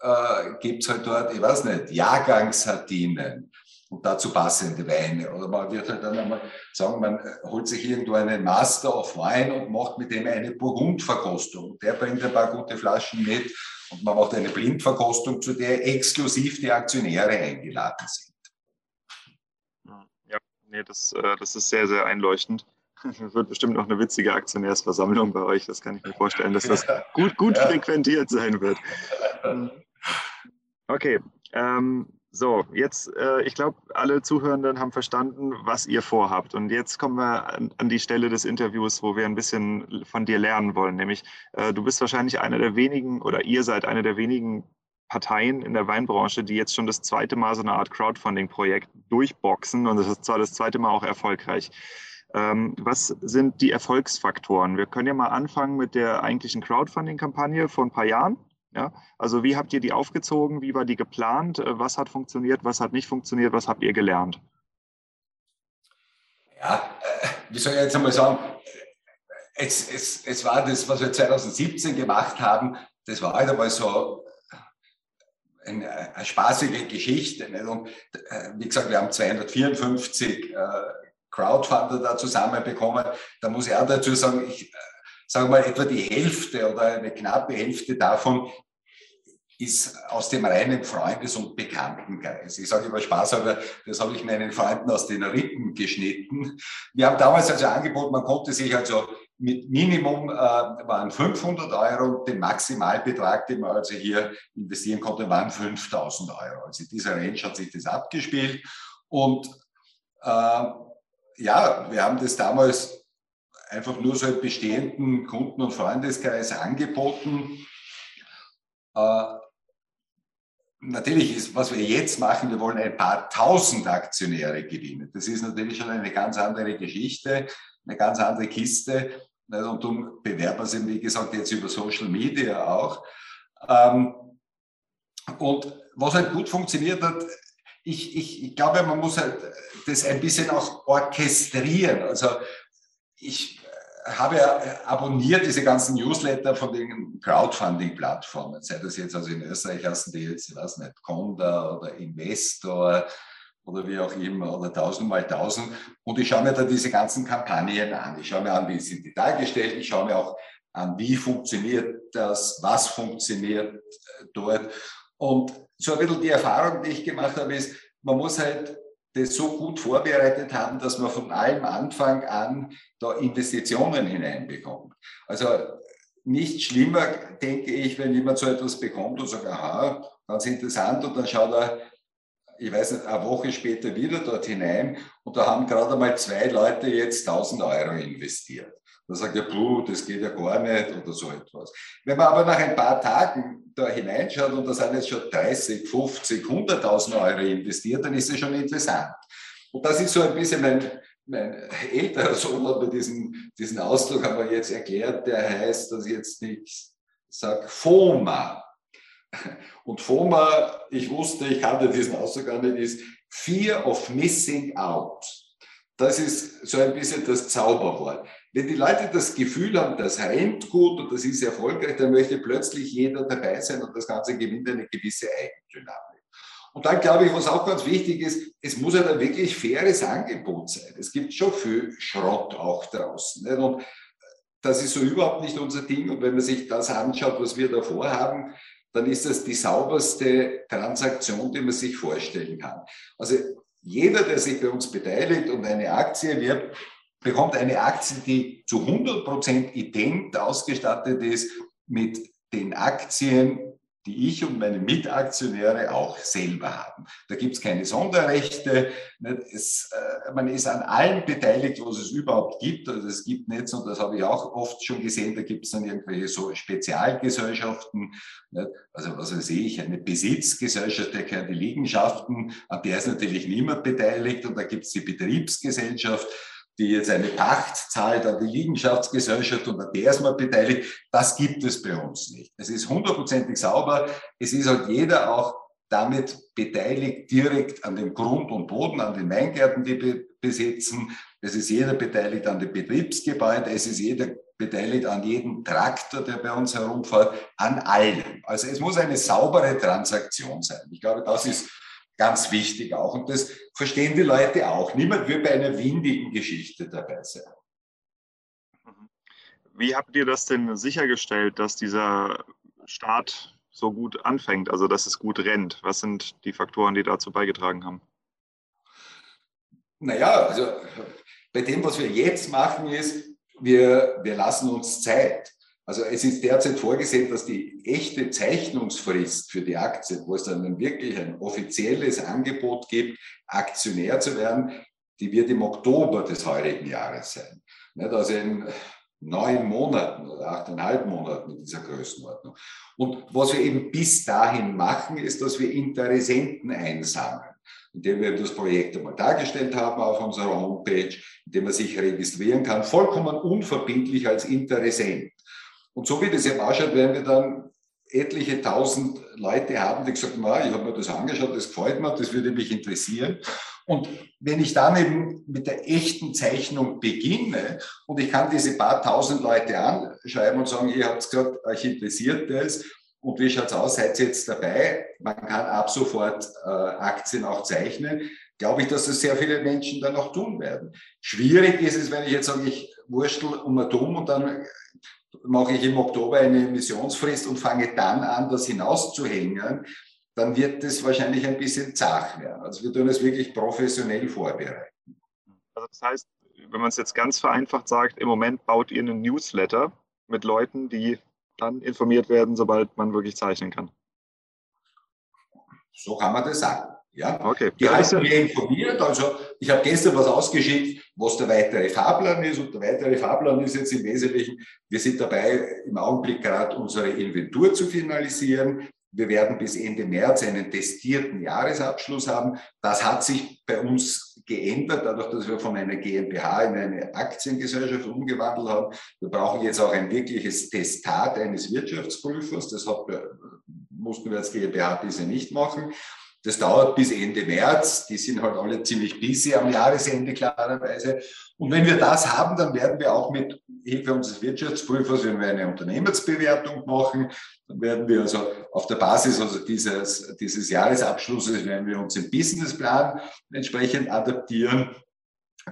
[SPEAKER 2] äh, gibt es halt dort, ich weiß nicht, Jahrgangssardinen und dazu passende Weine. Oder man wird halt dann einmal sagen, man holt sich irgendwo einen Master of Wine und macht mit dem eine Burgundverkostung. Der bringt ein paar gute Flaschen mit und man macht eine Blindverkostung, zu der exklusiv die Aktionäre eingeladen sind.
[SPEAKER 3] Ja, nee, das, äh, das ist sehr, sehr einleuchtend. Es wird bestimmt noch eine witzige Aktionärsversammlung bei euch. Das kann ich mir vorstellen, dass das gut, gut ja. frequentiert sein wird. Okay, ähm, so, jetzt, äh, ich glaube, alle Zuhörenden haben verstanden, was ihr vorhabt. Und jetzt kommen wir an, an, die Stelle des Interviews, wo wir ein bisschen von dir lernen wollen. Nämlich, äh, du bist wahrscheinlich einer der wenigen oder ihr seid einer der wenigen Parteien in der Weinbranche, die jetzt schon das zweite Mal so eine Art Crowdfunding-Projekt durchboxen. Und das ist zwar das zweite Mal auch erfolgreich. Ähm, was sind die Erfolgsfaktoren? Wir können ja mal anfangen mit der eigentlichen Crowdfunding-Kampagne vor ein paar Jahren. Ja, also wie habt ihr die aufgezogen? Wie war die geplant? Äh, was hat funktioniert? Was hat nicht funktioniert? Was habt ihr gelernt?
[SPEAKER 2] Ja, äh, wie soll ich jetzt einmal sagen? Es, es, es war das, was wir 2017 gemacht haben, das war halt einmal so eine, eine spaßige Geschichte. Nicht? Und äh, wie gesagt, wir haben 254 äh, Crowdfunder da zusammenbekommen. Da muss ich auch dazu sagen, ich, sagen wir mal, etwa die Hälfte oder eine knappe Hälfte davon ist aus dem reinen Freundes- und Bekanntenkreis. Ich sage immer Spaß, aber das habe ich meinen Freunden aus den Rippen geschnitten. Wir haben damals also angeboten, man konnte sich also mit Minimum äh, waren 500 Euro, den Maximalbetrag, den man also hier investieren konnte, waren 5000 Euro. Also in dieser Range hat sich das abgespielt. Und äh, ja, wir haben das damals einfach nur so bestehenden Kunden- und Freundeskreis angeboten. Äh, natürlich ist, was wir jetzt machen, wir wollen ein paar tausend Aktionäre gewinnen. Das ist natürlich schon eine ganz andere Geschichte, eine ganz andere Kiste. Und darum bewerben wir sie, wie gesagt, jetzt über Social Media auch. Ähm, und was halt gut funktioniert hat, ich, ich, ich glaube, man muss halt das ein bisschen auch orchestrieren. Also ich habe ja abonniert diese ganzen Newsletter von den Crowdfunding-Plattformen, sei das jetzt also in Österreich heißen die jetzt, ich weiß nicht, Conda oder Investor oder wie auch immer oder tausend mal tausend. Und ich schaue mir da diese ganzen Kampagnen an. Ich schaue mir an, wie sind die dargestellt. Ich schaue mir auch an, wie funktioniert das, was funktioniert äh, dort. Und so ein bisschen die Erfahrung, die ich gemacht habe, ist, man muss halt das so gut vorbereitet haben, dass man von allem Anfang an da Investitionen hineinbekommt. Also nicht schlimmer, denke ich, wenn jemand so etwas bekommt und sagt, aha, ganz interessant, und dann schaut er, ich weiß nicht, eine Woche später wieder dort hinein und da haben gerade mal zwei Leute jetzt 1000 Euro investiert. Da sagt er, puh, das geht ja gar nicht oder so etwas. Wenn man aber nach ein paar Tagen da hineinschaut und da sind jetzt schon 30, 50, 100.000 Euro investiert, dann ist es schon interessant. Und das ist so ein bisschen mein, mein älterer Sohn hat mir diesen, diesen Ausdruck aber jetzt erklärt, der heißt, dass ich jetzt nicht sage, FOMA. Und FOMA, ich wusste, ich kannte diesen Ausdruck gar nicht, ist Fear of Missing Out. Das ist so ein bisschen das Zauberwort. Wenn die Leute das Gefühl haben, das rennt gut und das ist erfolgreich, dann möchte plötzlich jeder dabei sein und das Ganze gewinnt eine gewisse Eigendynamik. Und dann glaube ich, was auch ganz wichtig ist, es muss ein wirklich faires Angebot sein. Es gibt schon viel Schrott auch draußen. Nicht? Und das ist so überhaupt nicht unser Ding. Und wenn man sich das anschaut, was wir da vorhaben, dann ist das die sauberste Transaktion, die man sich vorstellen kann. Also jeder, der sich bei uns beteiligt und eine Aktie wirbt, bekommt eine Aktie, die zu 100% ident ausgestattet ist mit den Aktien, die ich und meine Mitaktionäre auch selber haben. Da gibt es keine Sonderrechte. Es, äh, man ist an allem beteiligt, was es überhaupt gibt. Also es gibt nicht, und das habe ich auch oft schon gesehen, da gibt es dann irgendwelche so Spezialgesellschaften. Also was weiß ich, eine Besitzgesellschaft, der gehören die Liegenschaften, an der ist natürlich niemand beteiligt. Und da gibt es die Betriebsgesellschaft die jetzt eine Pacht zahlt an die Liegenschaftsgesellschaft und an der ist man beteiligt. Das gibt es bei uns nicht. Es ist hundertprozentig sauber. Es ist halt jeder auch damit beteiligt direkt an dem Grund und Boden, an den Weingärten, die wir besitzen. Es ist jeder beteiligt an den Betriebsgebäuden. Es ist jeder beteiligt an jedem Traktor, der bei uns herumfährt, an allem. Also es muss eine saubere Transaktion sein. Ich glaube, das ist ganz wichtig auch. Und das verstehen die Leute auch. Niemand wird bei einer windigen Geschichte dabei sein.
[SPEAKER 3] Mhm. Wie habt ihr das denn sichergestellt, dass dieser Start so gut anfängt, also dass es gut rennt? Was sind die Faktoren, die dazu beigetragen haben?
[SPEAKER 2] Naja, also bei dem, was wir jetzt machen, ist, wir, wir lassen uns Zeit. Also es ist derzeit vorgesehen, dass die echte Zeichnungsfrist für die Aktien, wo es dann wirklich ein offizielles Angebot gibt, Aktionär zu werden, die wird im Oktober des heurigen Jahres sein. Also in neun Monaten oder achteinhalb Monaten in dieser Größenordnung. Und was wir eben bis dahin machen, ist, dass wir Interessenten einsammeln indem wir das Projekt einmal dargestellt haben auf unserer Homepage, indem man sich registrieren kann, vollkommen unverbindlich als Interessent. Und so wie das eben ausschaut, werden wir dann etliche tausend Leute haben, die gesagt haben, ah, ich habe mir das angeschaut, das gefällt mir, das würde mich interessieren. Und wenn ich dann eben mit der echten Zeichnung beginne und ich kann diese paar tausend Leute anschreiben und sagen, ihr habt gesagt, euch interessiert das und wie schaut es aus, seid ihr jetzt dabei? Man kann ab sofort äh, Aktien auch zeichnen. Glaube ich, dass das sehr viele Menschen dann auch tun werden. Schwierig ist es, wenn ich jetzt sage, ich wurschtel um Dumm und dann mache ich im Oktober eine Emissionsfrist und fange dann an, das hinauszuhängen dann wird es wahrscheinlich ein bisschen zach werden. Also wir tun es wirklich professionell vorbereiten.
[SPEAKER 3] Also das heißt, wenn man es jetzt ganz vereinfacht sagt, im Moment baut ihr einen Newsletter mit Leuten, die dann informiert werden, sobald man wirklich zeichnen kann.
[SPEAKER 2] So kann man das sagen. Ja,
[SPEAKER 3] okay.
[SPEAKER 2] Die ja, halten mir informiert. Also ich habe gestern was ausgeschickt, was der weitere Fahrplan ist. Und der weitere Fahrplan ist jetzt im Wesentlichen, wir sind dabei, im Augenblick gerade unsere Inventur zu finalisieren. Wir werden bis Ende März einen testierten Jahresabschluss haben. Das hat sich bei uns geändert, dadurch, dass wir von einer GmbH in eine Aktiengesellschaft umgewandelt haben. Wir brauchen jetzt auch ein wirkliches Testat eines Wirtschaftsprüfers. Das hat, mussten wir als GmbH bisher nicht machen. Das dauert bis Ende März. Die sind halt alle ziemlich busy am Jahresende, klarerweise. Und wenn wir das haben, dann werden wir auch mit Hilfe unseres Wirtschaftsprüfers, wenn wir eine Unternehmensbewertung machen, dann werden wir also auf der Basis also dieses, dieses Jahresabschlusses, werden wir unseren Businessplan entsprechend adaptieren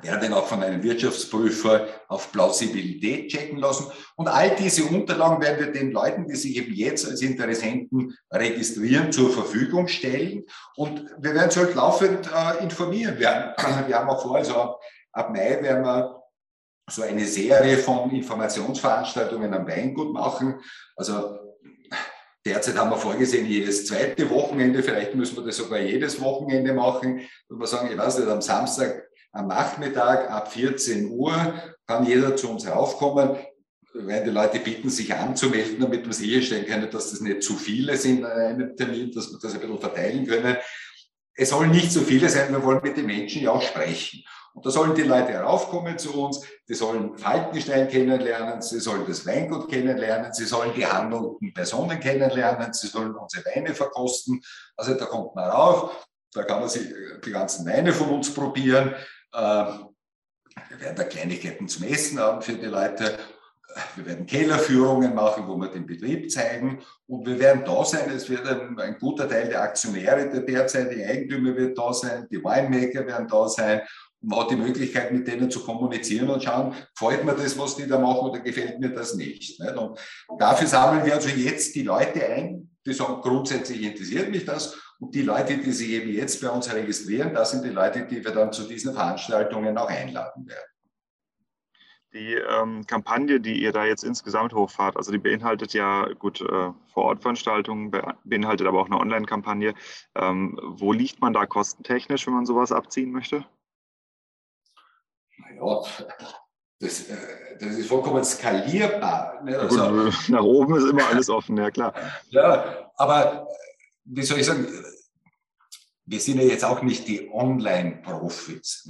[SPEAKER 2] werden auch von einem Wirtschaftsprüfer auf Plausibilität checken lassen. Und all diese Unterlagen werden wir den Leuten, die sich eben jetzt als Interessenten registrieren, zur Verfügung stellen. Und wir werden sie halt laufend äh, informieren. Wir haben, wir haben auch vor, also ab Mai werden wir so eine Serie von Informationsveranstaltungen am Weingut machen. Also Derzeit haben wir vorgesehen, jedes zweite Wochenende, vielleicht müssen wir das sogar jedes Wochenende machen. Wenn wir sagen, ich weiß nicht, am Samstag am Nachmittag ab 14 Uhr kann jeder zu uns raufkommen. Weil die Leute bitten, sich anzumelden, damit wir sicherstellen können, dass das nicht zu viele sind an einem Termin, dass wir das ein bisschen verteilen können. Es sollen nicht zu viele sein, wir wollen mit den Menschen ja auch sprechen. Und da sollen die Leute heraufkommen zu uns, die sollen Falkenstein kennenlernen, sie sollen das Weingut kennenlernen, sie sollen die handelnden Personen kennenlernen, sie sollen unsere Weine verkosten. Also da kommt man rauf, da kann man sich die ganzen Weine von uns probieren. Ähm, wir werden da Kleinigkeiten zum Essen haben für die Leute. Wir werden Kellerführungen machen, wo wir den Betrieb zeigen. Und wir werden da sein. Es wird ein, ein guter Teil der Aktionäre, der derzeitigen Eigentümer wird da sein. Die Winemaker werden da sein. Und man hat die Möglichkeit, mit denen zu kommunizieren und schauen, gefällt mir das, was die da machen, oder gefällt mir das nicht. Und dafür sammeln wir also jetzt die Leute ein, die sagen, grundsätzlich interessiert mich das. Und die Leute, die sich eben jetzt bei uns registrieren, das sind die Leute, die wir dann zu diesen Veranstaltungen auch einladen werden.
[SPEAKER 3] Die ähm, Kampagne, die ihr da jetzt insgesamt hochfahrt, also die beinhaltet ja gut äh, Vor-Ort-Veranstaltungen, beinhaltet aber auch eine Online-Kampagne. Ähm, wo liegt man da kostentechnisch, wenn man sowas abziehen möchte?
[SPEAKER 2] Naja, das, äh, das ist vollkommen skalierbar.
[SPEAKER 3] Ne? Also, gut, nach oben ist immer alles offen, ja klar.
[SPEAKER 2] Ja, aber wie soll ich sagen, wir sind ja jetzt auch nicht die Online-Profits.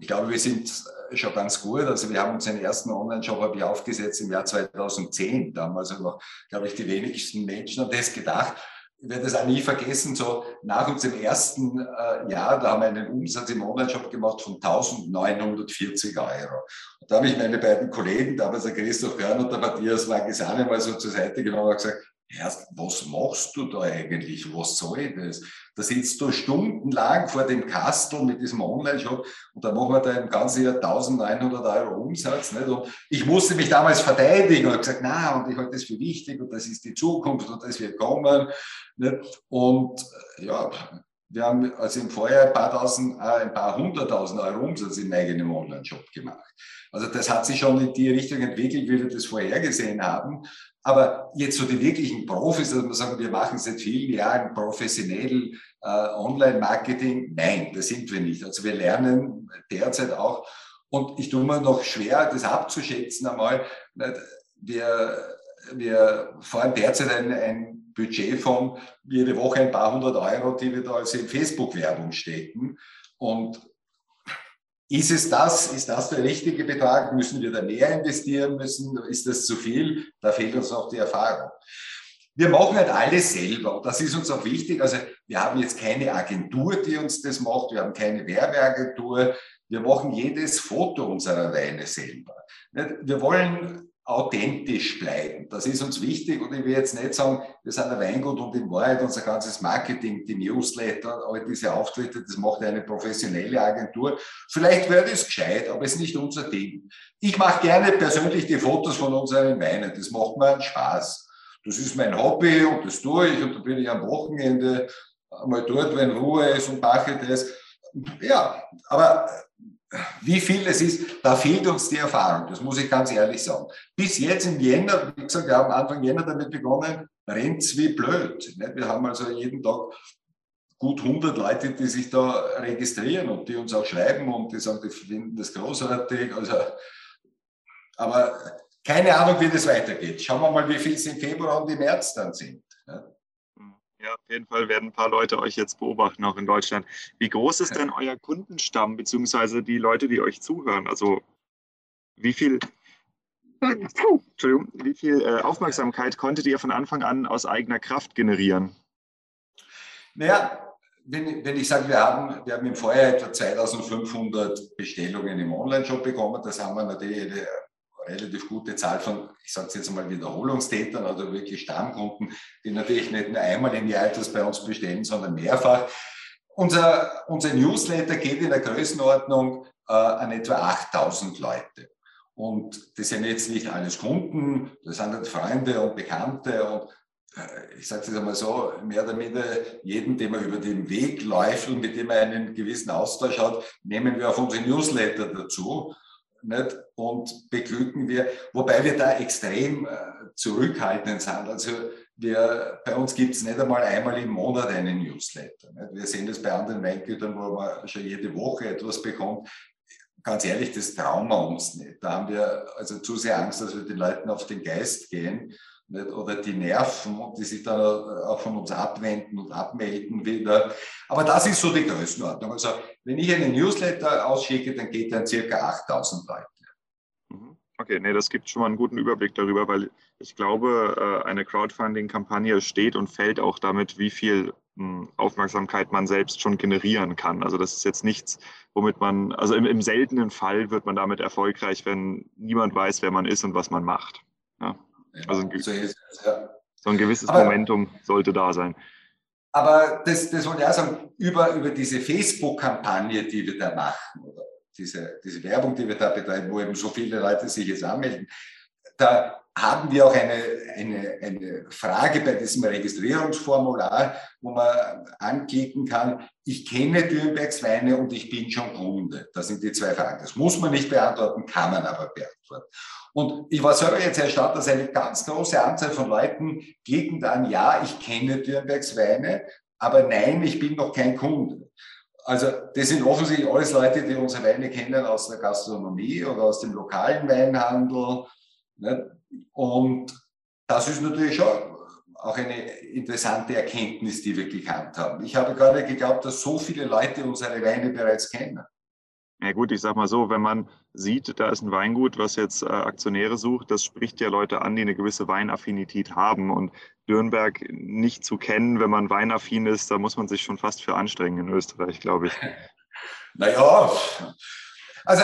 [SPEAKER 2] Ich glaube, wir sind schon ganz gut. Also wir haben unseren ersten Online-Shop aufgesetzt im Jahr 2010. Damals haben, glaube ich, die wenigsten Menschen an das gedacht. Ich werde das auch nie vergessen, so nach unserem ersten äh, Jahr, da haben wir einen Umsatz im Online-Shop gemacht von 1940 Euro. Und da habe ich meine beiden Kollegen, damals der Christoph Körn und der Matthias Magisane, mal so zur Seite genommen und gesagt, Was machst du da eigentlich? Was soll das? Da sitzt du stundenlang vor dem Kastel mit diesem Online-Shop und da machen wir da im ganzen Jahr 1900 Euro Umsatz. Nicht? Und ich musste mich damals verteidigen und habe gesagt, na, und ich halte das für wichtig und das ist die Zukunft und das wird kommen. Nicht? Und ja, wir haben also im Vorjahr ein paar tausend, äh, ein paar hunderttausend Euro Umsatz im eigenen Online-Shop gemacht. Also das hat sich schon in die Richtung entwickelt, wie wir das vorhergesehen haben. Aber jetzt so die wirklichen Profis, dass man sagen, wir machen seit vielen Jahren professionell äh, Online-Marketing, nein, das sind wir nicht. Also wir lernen derzeit auch, und ich tue mir noch schwer, das abzuschätzen einmal, wir, wir fahren derzeit ein, ein Budget von jede Woche ein paar hundert Euro, die wir da also in Facebook-Werbung stecken. Und ist es das? Ist das der richtige Betrag? Müssen wir da mehr investieren müssen? Ist das zu viel? Da fehlt uns noch die Erfahrung. wir machen halt alles selber das ist uns auch wichtig. Also wir haben jetzt keine Agentur, die uns das macht, wir haben keine Werbeagentur, wir machen jedes Foto unserer Weine selber. Wir wollen authentisch bleiben. Das ist uns wichtig und ich will jetzt nicht sagen, wir sind ein Weingut und in Wahrheit unser ganzes Marketing, die Newsletter, all diese Auftritte, das macht eine professionelle Agentur. Vielleicht wäre das gescheit, aber es ist nicht unser Ding. Ich mache gerne persönlich die Fotos von unseren Weinen. Das macht mir einen Spaß. Das ist mein Hobby und das tue ich und da bin ich am Wochenende mal dort, wenn Ruhe ist und mache das. Ja, aber wie viel es ist, da fehlt uns die Erfahrung, das muss ich ganz ehrlich sagen. Bis jetzt im Jänner, wie gesagt, wir haben Anfang Jänner damit begonnen, rennt es wie blöd. Wir haben also jeden Tag gut 100 Leute, die sich da registrieren und die uns auch schreiben und die sagen, die finden das großartig. Also, aber keine Ahnung, wie das weitergeht. Schauen wir mal, wie viel es im Februar und im März dann sind.
[SPEAKER 3] Ja, auf jeden Fall werden ein paar Leute euch jetzt beobachten, auch in Deutschland. Wie groß ist denn euer Kundenstamm, beziehungsweise die Leute, die euch zuhören? Also wie viel, Entschuldigung, wie viel äh, Aufmerksamkeit konntet ihr von Anfang an aus eigener Kraft generieren?
[SPEAKER 2] Naja, wenn, wenn ich sage, wir haben, wir haben im Vorjahr etwa 2500 Bestellungen im Online-Shop bekommen, das haben wir natürlich relativ gute Zahl von, ich sage es jetzt mal, Wiederholungstätern oder wirklich Stammkunden, die natürlich nicht nur einmal im Jahr etwas bei uns bestellen, sondern mehrfach. Unser, unser Newsletter geht in der Größenordnung äh, an etwa 8000 Leute. Und das sind jetzt nicht alles Kunden, das sind halt Freunde und Bekannte und äh, ich sage es einmal so, mehr oder minder jeden, den man über den Weg läuft und mit dem man einen gewissen Austausch hat, nehmen wir auf unsere Newsletter dazu nicht? und beglücken wir, wobei wir da extrem äh, zurückhaltend sind. Also wir, bei uns gibt es nicht einmal einmal im Monat einen Newsletter. Nicht? Wir sehen das bei anderen Weingütern, wo man schon jede Woche etwas bekommt. Ganz ehrlich, das trauen wir uns nicht. Da haben wir also zu sehr Angst, dass wir den Leuten auf den Geist gehen nicht? oder die Nerven die sich dann auch von uns abwenden und abmelden wieder. Aber das ist so die Größenordnung. Also wenn ich einen Newsletter ausschicke, dann geht er an circa 8000 Leute.
[SPEAKER 3] Mhm. Okay, nee, das gibt schon mal einen guten Überblick darüber, weil ich glaube, äh, eine Crowdfunding-Kampagne steht und fällt auch damit, wie viel hm, Aufmerksamkeit man selbst schon generieren kann. Also das ist jetzt nichts, womit man, also im, im seltenen Fall wird man damit erfolgreich, wenn niemand weiß, wer man ist und was man macht. Ja. Also ein, so, so ein gewisses Aber, Momentum sollte da sein.
[SPEAKER 2] Aber das, das wollte ich auch sagen, über, über diese Facebook-Kampagne, die wir da machen, oder diese, diese Werbung, die wir da betreiben, wo eben so viele Leute sich jetzt anmelden, da haben wir auch eine, eine, eine Frage bei diesem Registrierungsformular, wo man anklicken kann, ich kenne Dürnbergs Weine und ich bin schon Kunde. Das sind die zwei Fragen. Das muss man nicht beantworten, kann man aber beantworten. Und ich war selber jetzt erstaunt, dass eine ganz große Anzahl von Leuten klicken dann, ja, ich kenne Dürnbergs Weine, aber nein, ich bin noch kein Kunde. Also das sind offensichtlich alles Leute, die unsere Weine kennen aus der Gastronomie oder aus dem lokalen Weinhandel. Und das ist natürlich schon auch eine interessante Erkenntnis, die wir gekannt haben. Ich habe gerade geglaubt, dass so viele Leute unsere Weine bereits kennen.
[SPEAKER 3] Ja gut, ich sag mal so, wenn man sieht, da ist ein Weingut, was jetzt äh, Aktionäre sucht, das spricht ja Leute an, die eine gewisse Weinaffinität haben. Und Dürnberg nicht zu kennen, wenn man weinaffin ist, da muss man sich schon fast für anstrengen in Österreich, glaube ich.
[SPEAKER 2] Naja, also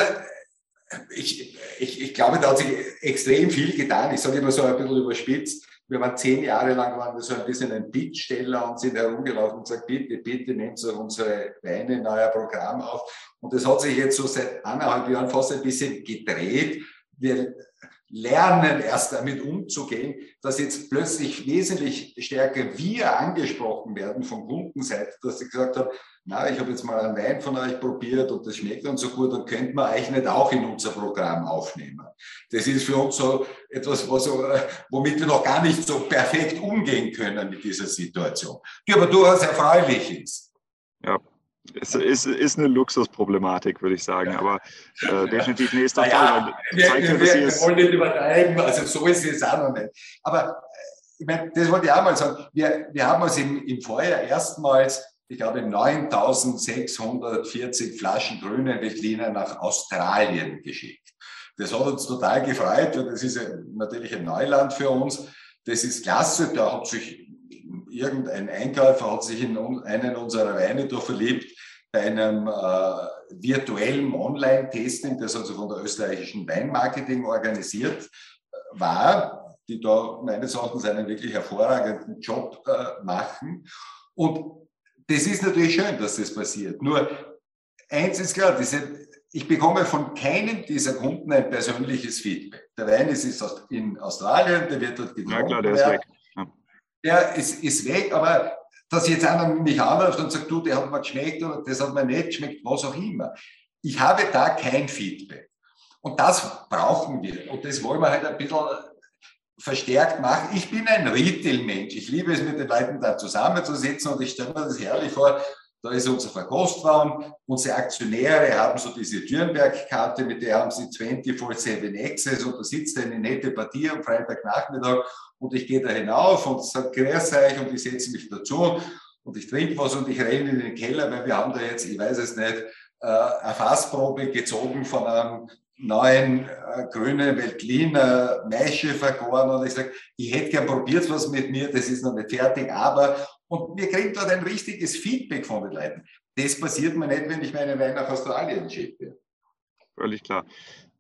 [SPEAKER 2] ich, ich, ich glaube, da hat sich extrem viel getan. Ich sage immer so ein bisschen überspitzt wir waren zehn Jahre lang waren wir so ein bisschen ein Bittsteller und sind herumgelaufen und gesagt, bitte, bitte nehmt so unsere Weine in euer Programm auf. Und das hat sich jetzt so seit anderthalb Jahren fast ein bisschen gedreht. Wir lernen erst damit umzugehen, dass jetzt plötzlich wesentlich stärker wir angesprochen werden von Kundenseite, dass sie gesagt haben, na, ich habe jetzt mal einen Wein von euch probiert und das schmeckt uns so gut, dann könnte man euch nicht auch in unser Programm aufnehmen. Das ist für uns so etwas, was, äh, womit wir noch gar nicht so perfekt umgehen können mit dieser Situation, die aber durchaus erfreulich ist.
[SPEAKER 3] Ja, es ist, ist eine Luxusproblematik, würde ich sagen, aber äh, definitiv nächster
[SPEAKER 2] naja, Fall. Wir, wir, wir, wir wollen nicht übertreiben, also so ist es auch noch nicht. Aber äh, ich meine, das wollte ich auch mal sagen. Wir, wir haben uns im, im Vorjahr erstmals, ich glaube, 9640 Flaschen grüne Veltliner nach Australien geschickt. Das hat uns total gefreut, und das ist natürlich ein Neuland für uns. das ist klasse, da hat sich irgendein Einkäufer hat sich in einen unserer Weine da verliebt bei einem äh, virtuellen Online-Testing, das also von der österreichischen Weinmarketing organisiert äh, war, die da meines Erachtens einen wirklich hervorragenden Job äh, machen. Und das ist natürlich schön, dass das passiert. Nur eins ist klar, diese, ich bekomme von keinem dieser Kunden ein persönliches Feedback. Der Wein ist, ist in Australien, der wird dort getrunken. Ja klar, der ist weg. Ja. Ist, ist weg, aber dass jetzt einer mich anruft und sagt, du, der hat mir geschmeckt oder das hat mir nicht geschmeckt, was auch immer. Ich habe da kein Feedback. Und das brauchen wir. Und das wollen wir halt ein bisschen verstärkt machen. Ich bin ein Retail-Mensch. Ich liebe es, mit den Leuten da zusammenzusitzen und ich stelle mir das herrlich vor. Da ist unser Verkostraum. Unsere Aktionäre haben so diese Dürnberg-Karte, mit der haben sie 24-7 Access und da sitzt eine nette Partie am Freitagnachmittag und ich gehe da hinauf und sage, grüß euch und ich setze mich dazu und ich trinke was und ich renne in den Keller, weil wir haben da jetzt, ich weiß es nicht, äh, eine Fassprobe gezogen von einem neuen äh, grünen Veltliner Maische vergoren und ich sage, ich hätte gern probiert was mit mir, das ist noch nicht fertig, aber und wir kriegen dort ein richtiges Feedback von den Leuten. Das passiert mir nicht, wenn ich meine Wein nach Australien schicke.
[SPEAKER 3] Völlig klar.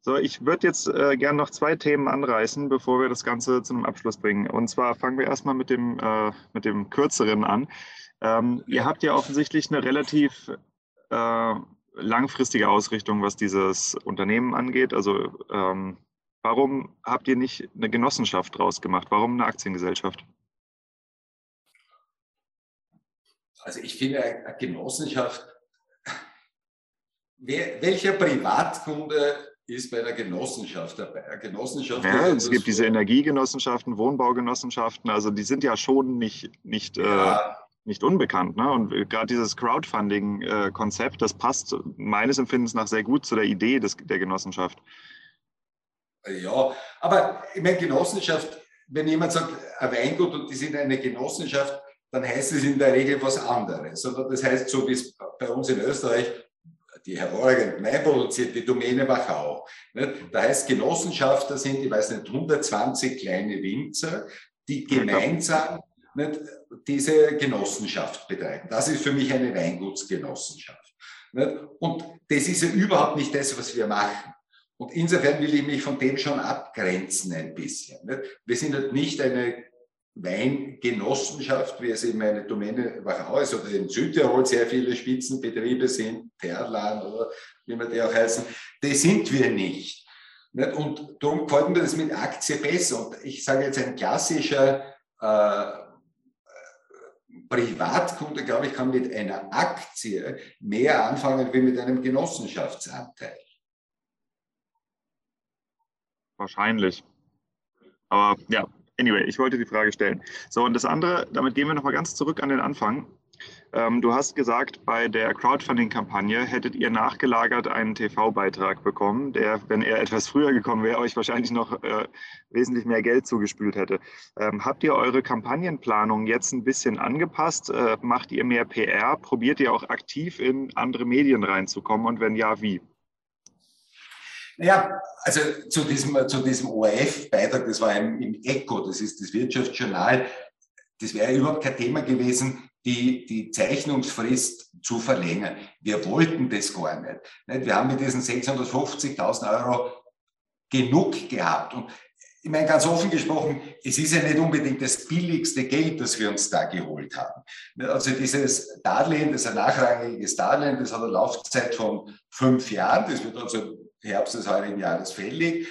[SPEAKER 3] So, ich würde jetzt äh, gerne noch zwei Themen anreißen, bevor wir das Ganze zu einem Abschluss bringen. Und zwar fangen wir erstmal mit dem, äh, mit dem kürzeren an. Ähm, ihr habt ja offensichtlich eine relativ äh, langfristige Ausrichtung, was dieses Unternehmen angeht. Also ähm, warum habt ihr nicht eine Genossenschaft draus gemacht? Warum eine Aktiengesellschaft?
[SPEAKER 2] Also ich finde, eine Genossenschaft, wer, welcher Privatkunde ist bei der Genossenschaft dabei. Eine Genossenschaft
[SPEAKER 3] ja, es gibt diese Energiegenossenschaften, Wohnbaugenossenschaften, also die sind ja schon nicht, nicht, ja. äh, nicht unbekannt. Ne? Und gerade dieses Crowdfunding-Konzept, das passt meines Empfindens nach sehr gut zu der Idee des, der Genossenschaft.
[SPEAKER 2] Ja, aber ich meine, Genossenschaft, wenn jemand sagt, ein Weingut und die sind eine Genossenschaft, dann heißt es in der Regel was anderes. Sondern das heißt, so wie es bei uns in Österreich die hervorragend Wein produziert, die Domäne Wachau. Da heißt Genossenschaft, da sind, ich weiß nicht, 120 kleine Winzer, die gemeinsam nicht, diese Genossenschaft betreiben. Das ist für mich eine Weingutsgenossenschaft. Nicht? Und das ist ja überhaupt nicht das, was wir machen. Und insofern will ich mich von dem schon abgrenzen ein bisschen. Nicht? Wir sind halt nicht eine Weingenossenschaft, wie es eben eine Domäne Wachau ist oder in Südtirol sehr viele Spitzenbetriebe sind, Terlan oder wie man die auch heißen, das sind wir nicht. Und darum gefällt mir das mit Aktie besser. Und ich sage jetzt, ein klassischer äh, Privatkunde, glaube ich, kann mit einer Aktie mehr anfangen wie mit einem Genossenschaftsanteil.
[SPEAKER 3] Wahrscheinlich. Aber ja, Anyway, ich wollte die Frage stellen. So, und das andere, damit gehen wir nochmal ganz zurück an den Anfang. Ähm, du hast gesagt, bei der Crowdfunding-Kampagne hättet ihr nachgelagert einen TV-Beitrag bekommen, der, wenn er etwas früher gekommen wäre, euch wahrscheinlich noch äh, wesentlich mehr Geld zugespült hätte. Ähm, habt ihr eure Kampagnenplanung jetzt ein bisschen angepasst? Äh, macht ihr mehr PR? Probiert ihr auch aktiv in andere Medien reinzukommen? Und wenn ja, wie?
[SPEAKER 2] Naja, also zu diesem, zu diesem ORF-Beitrag, das war im, im ECO, das ist das Wirtschaftsjournal, das wäre überhaupt kein Thema gewesen, die, die Zeichnungsfrist zu verlängern. Wir wollten das gar nicht. Wir haben mit diesen 650.000 Euro genug gehabt. Und ich meine, ganz offen gesprochen, es ist ja nicht unbedingt das billigste Geld, das wir uns da geholt haben. Also dieses Darlehen, das ist ein nachrangiges Darlehen, das hat eine Laufzeit von fünf Jahren, das wird also Herbst des heurigen Jahres fällig.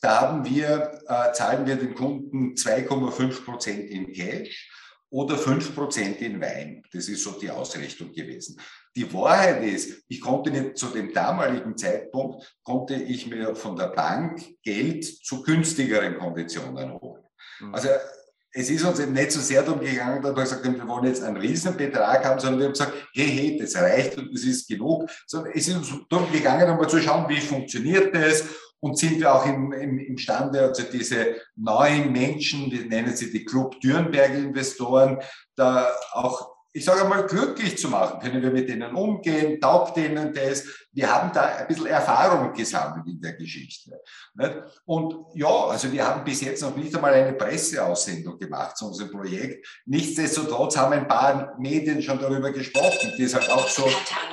[SPEAKER 2] Da haben wir, äh, zahlen wir den Kunden 2,5 Prozent in Cash oder 5 Prozent in Wein. Das ist so die Ausrichtung gewesen. Die Wahrheit ist, ich konnte nicht zu dem damaligen Zeitpunkt, konnte ich mir von der Bank Geld zu günstigeren Konditionen holen. Mhm. Also es ist uns eben nicht so sehr darum gegangen, dass wir gesagt haben, wir wollen jetzt einen Riesenbetrag haben, sondern wir haben gesagt, hey, hey, das reicht und das ist genug. Sondern es ist uns darum gegangen, einmal zu schauen, wie funktioniert das und sind wir auch im, im, imstande, also diese neuen Menschen, wir nennen sie die Club Dürnberg-Investoren, da auch ich sage mal, glücklich zu machen. Können wir mit denen umgehen? Taugt denen das? Wir haben da ein bisschen Erfahrung gesammelt in der Geschichte. Und ja, also wir haben bis jetzt noch nicht einmal eine Presseaussendung gemacht zu unserem Projekt. Nichtsdestotrotz haben ein paar Medien schon darüber gesprochen, die es halt auch so,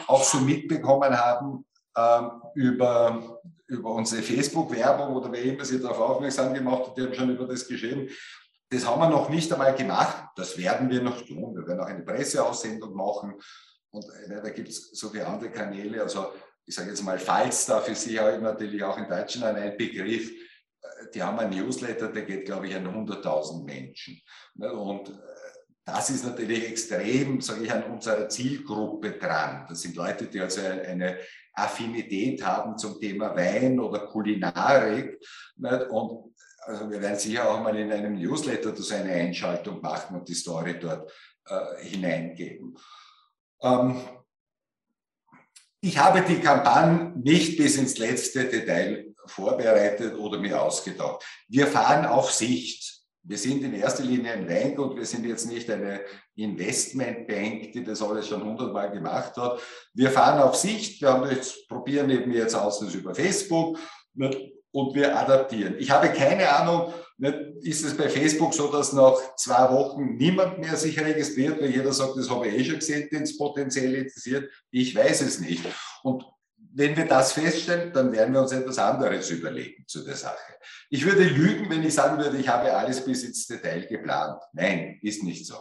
[SPEAKER 2] auch so mitbekommen haben ähm, über, über unsere Facebook-Werbung oder wer immer sie darauf aufmerksam gemacht hat, die haben schon über das geschrieben. Das haben wir noch nicht einmal gemacht. Das werden wir noch tun. Wir werden auch eine Presseaussendung machen. Und äh, da gibt es so viele andere Kanäle. Also ich sage jetzt mal Falstaff für Sie auch natürlich auch in Deutschland ein Begriff. Äh, die haben ein Newsletter, der geht, glaube ich, an 100.000 Menschen. Ne, und äh, das ist natürlich extrem, sage ich, an unserer Zielgruppe dran. Das sind Leute, die also eine Affinität haben zum Thema Wein oder Kulinarik. Und also wir werden sicher auch mal in einem Newsletter so eine Einschaltung machen und die Story dort äh, hineingeben. Ähm, ich habe die Kampagne nicht bis ins letzte Detail vorbereitet oder mir ausgedacht. Wir fahren auf Sicht. Wir sind in erster Linie ein Weingut, wir sind jetzt nicht eine Investmentbank, die das alles schon hundertmal gemacht hat. Wir fahren auf Sicht, wir haben jetzt, probieren eben jetzt aus das über Facebook und wir adaptieren. Ich habe keine Ahnung, ist es bei Facebook so, dass nach zwei Wochen niemand mehr sich registriert, weil jeder sagt, das habe ich eh schon gesehen, den es potenziell interessiert. Ich weiß es nicht. Und wenn wir das feststellen, dann werden wir uns etwas anderes überlegen zu der Sache. Ich würde lügen, wenn ich sagen würde, ich habe alles bis ins Detail geplant. Nein, ist nicht so.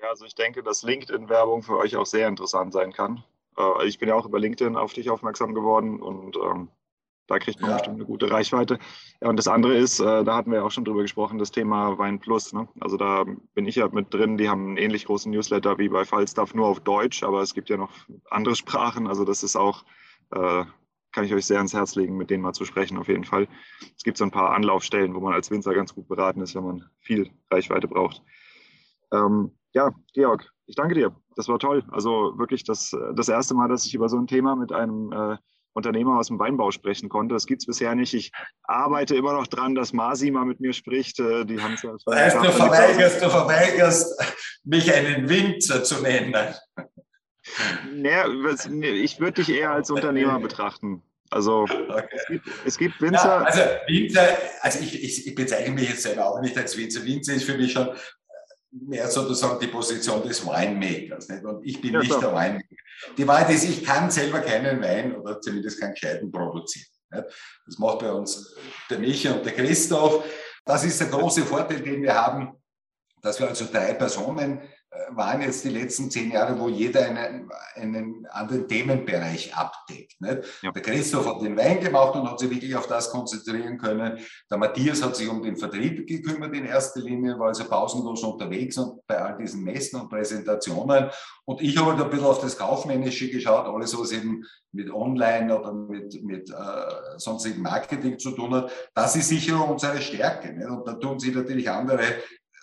[SPEAKER 3] Ja, also ich denke, dass LinkedIn-Werbung für euch auch sehr interessant sein kann. Äh, ich bin ja auch über LinkedIn auf dich aufmerksam geworden und ähm, da kriegt man ja. bestimmt eine gute Reichweite. Ja, und das andere ist, äh, da hatten wir ja auch schon drüber gesprochen, das Thema Wein Plus. Ne? Also da bin ich ja mit drin, die haben einen ähnlich großen Newsletter wie bei Falstaff, nur auf Deutsch, aber es gibt ja noch andere Sprachen. Also das ist auch, äh, kann ich euch sehr ans Herz legen, mit denen mal zu sprechen, auf jeden Fall. Es gibt so ein paar Anlaufstellen, wo man als Winzer ganz gut beraten ist, wenn man viel Reichweite braucht. Ähm, ja, Georg, ich danke dir. Das war toll. Also wirklich das, das erste Mal, dass ich über so ein Thema mit einem äh, Unternehmer aus dem Weinbau sprechen konnte. Das gibt es bisher nicht. Ich arbeite immer noch dran, dass Masi mal mit mir spricht. Äh, die haben ja
[SPEAKER 2] das heißt, du verweigerst, du verweigerst, mich einen Winzer zu nennen.
[SPEAKER 3] Naja, ich würde dich eher als Unternehmer betrachten. Also okay. es, gibt, es, gibt, Winzer. Ja,
[SPEAKER 2] also Winzer, also ich, ich, ich bezeichne mich jetzt selber auch nicht als Winzer. Winzer ist für mich schon mehr sozusagen die Position des Winemakers. Nicht? Und ich bin ja, nicht so. der Winemaker. Die Wahrheit ist, ich kann selber keinen Wein oder zumindest keinen gescheiten produzieren. Nicht? Das macht bei uns der Michi und der Christoph. Das ist der große Vorteil, den wir haben, dass wir also drei Personen waren jetzt die letzten zehn Jahre, wo jeder einen, einen anderen Themenbereich abdeckt. Nicht? Ja. Der Christoph hat den Wein gemacht und hat sich wirklich auf das konzentrieren können. Der Matthias hat sich um den Vertrieb gekümmert in erster Linie, war also pausenlos unterwegs und bei all diesen Messen und Präsentationen. Und ich habe halt ein bisschen auf das Kaufmännische geschaut, alles was eben mit Online oder mit, mit äh, sonstigen Marketing zu tun hat. Das ist sicher unsere Stärke. Nicht? Und da tun sich natürlich andere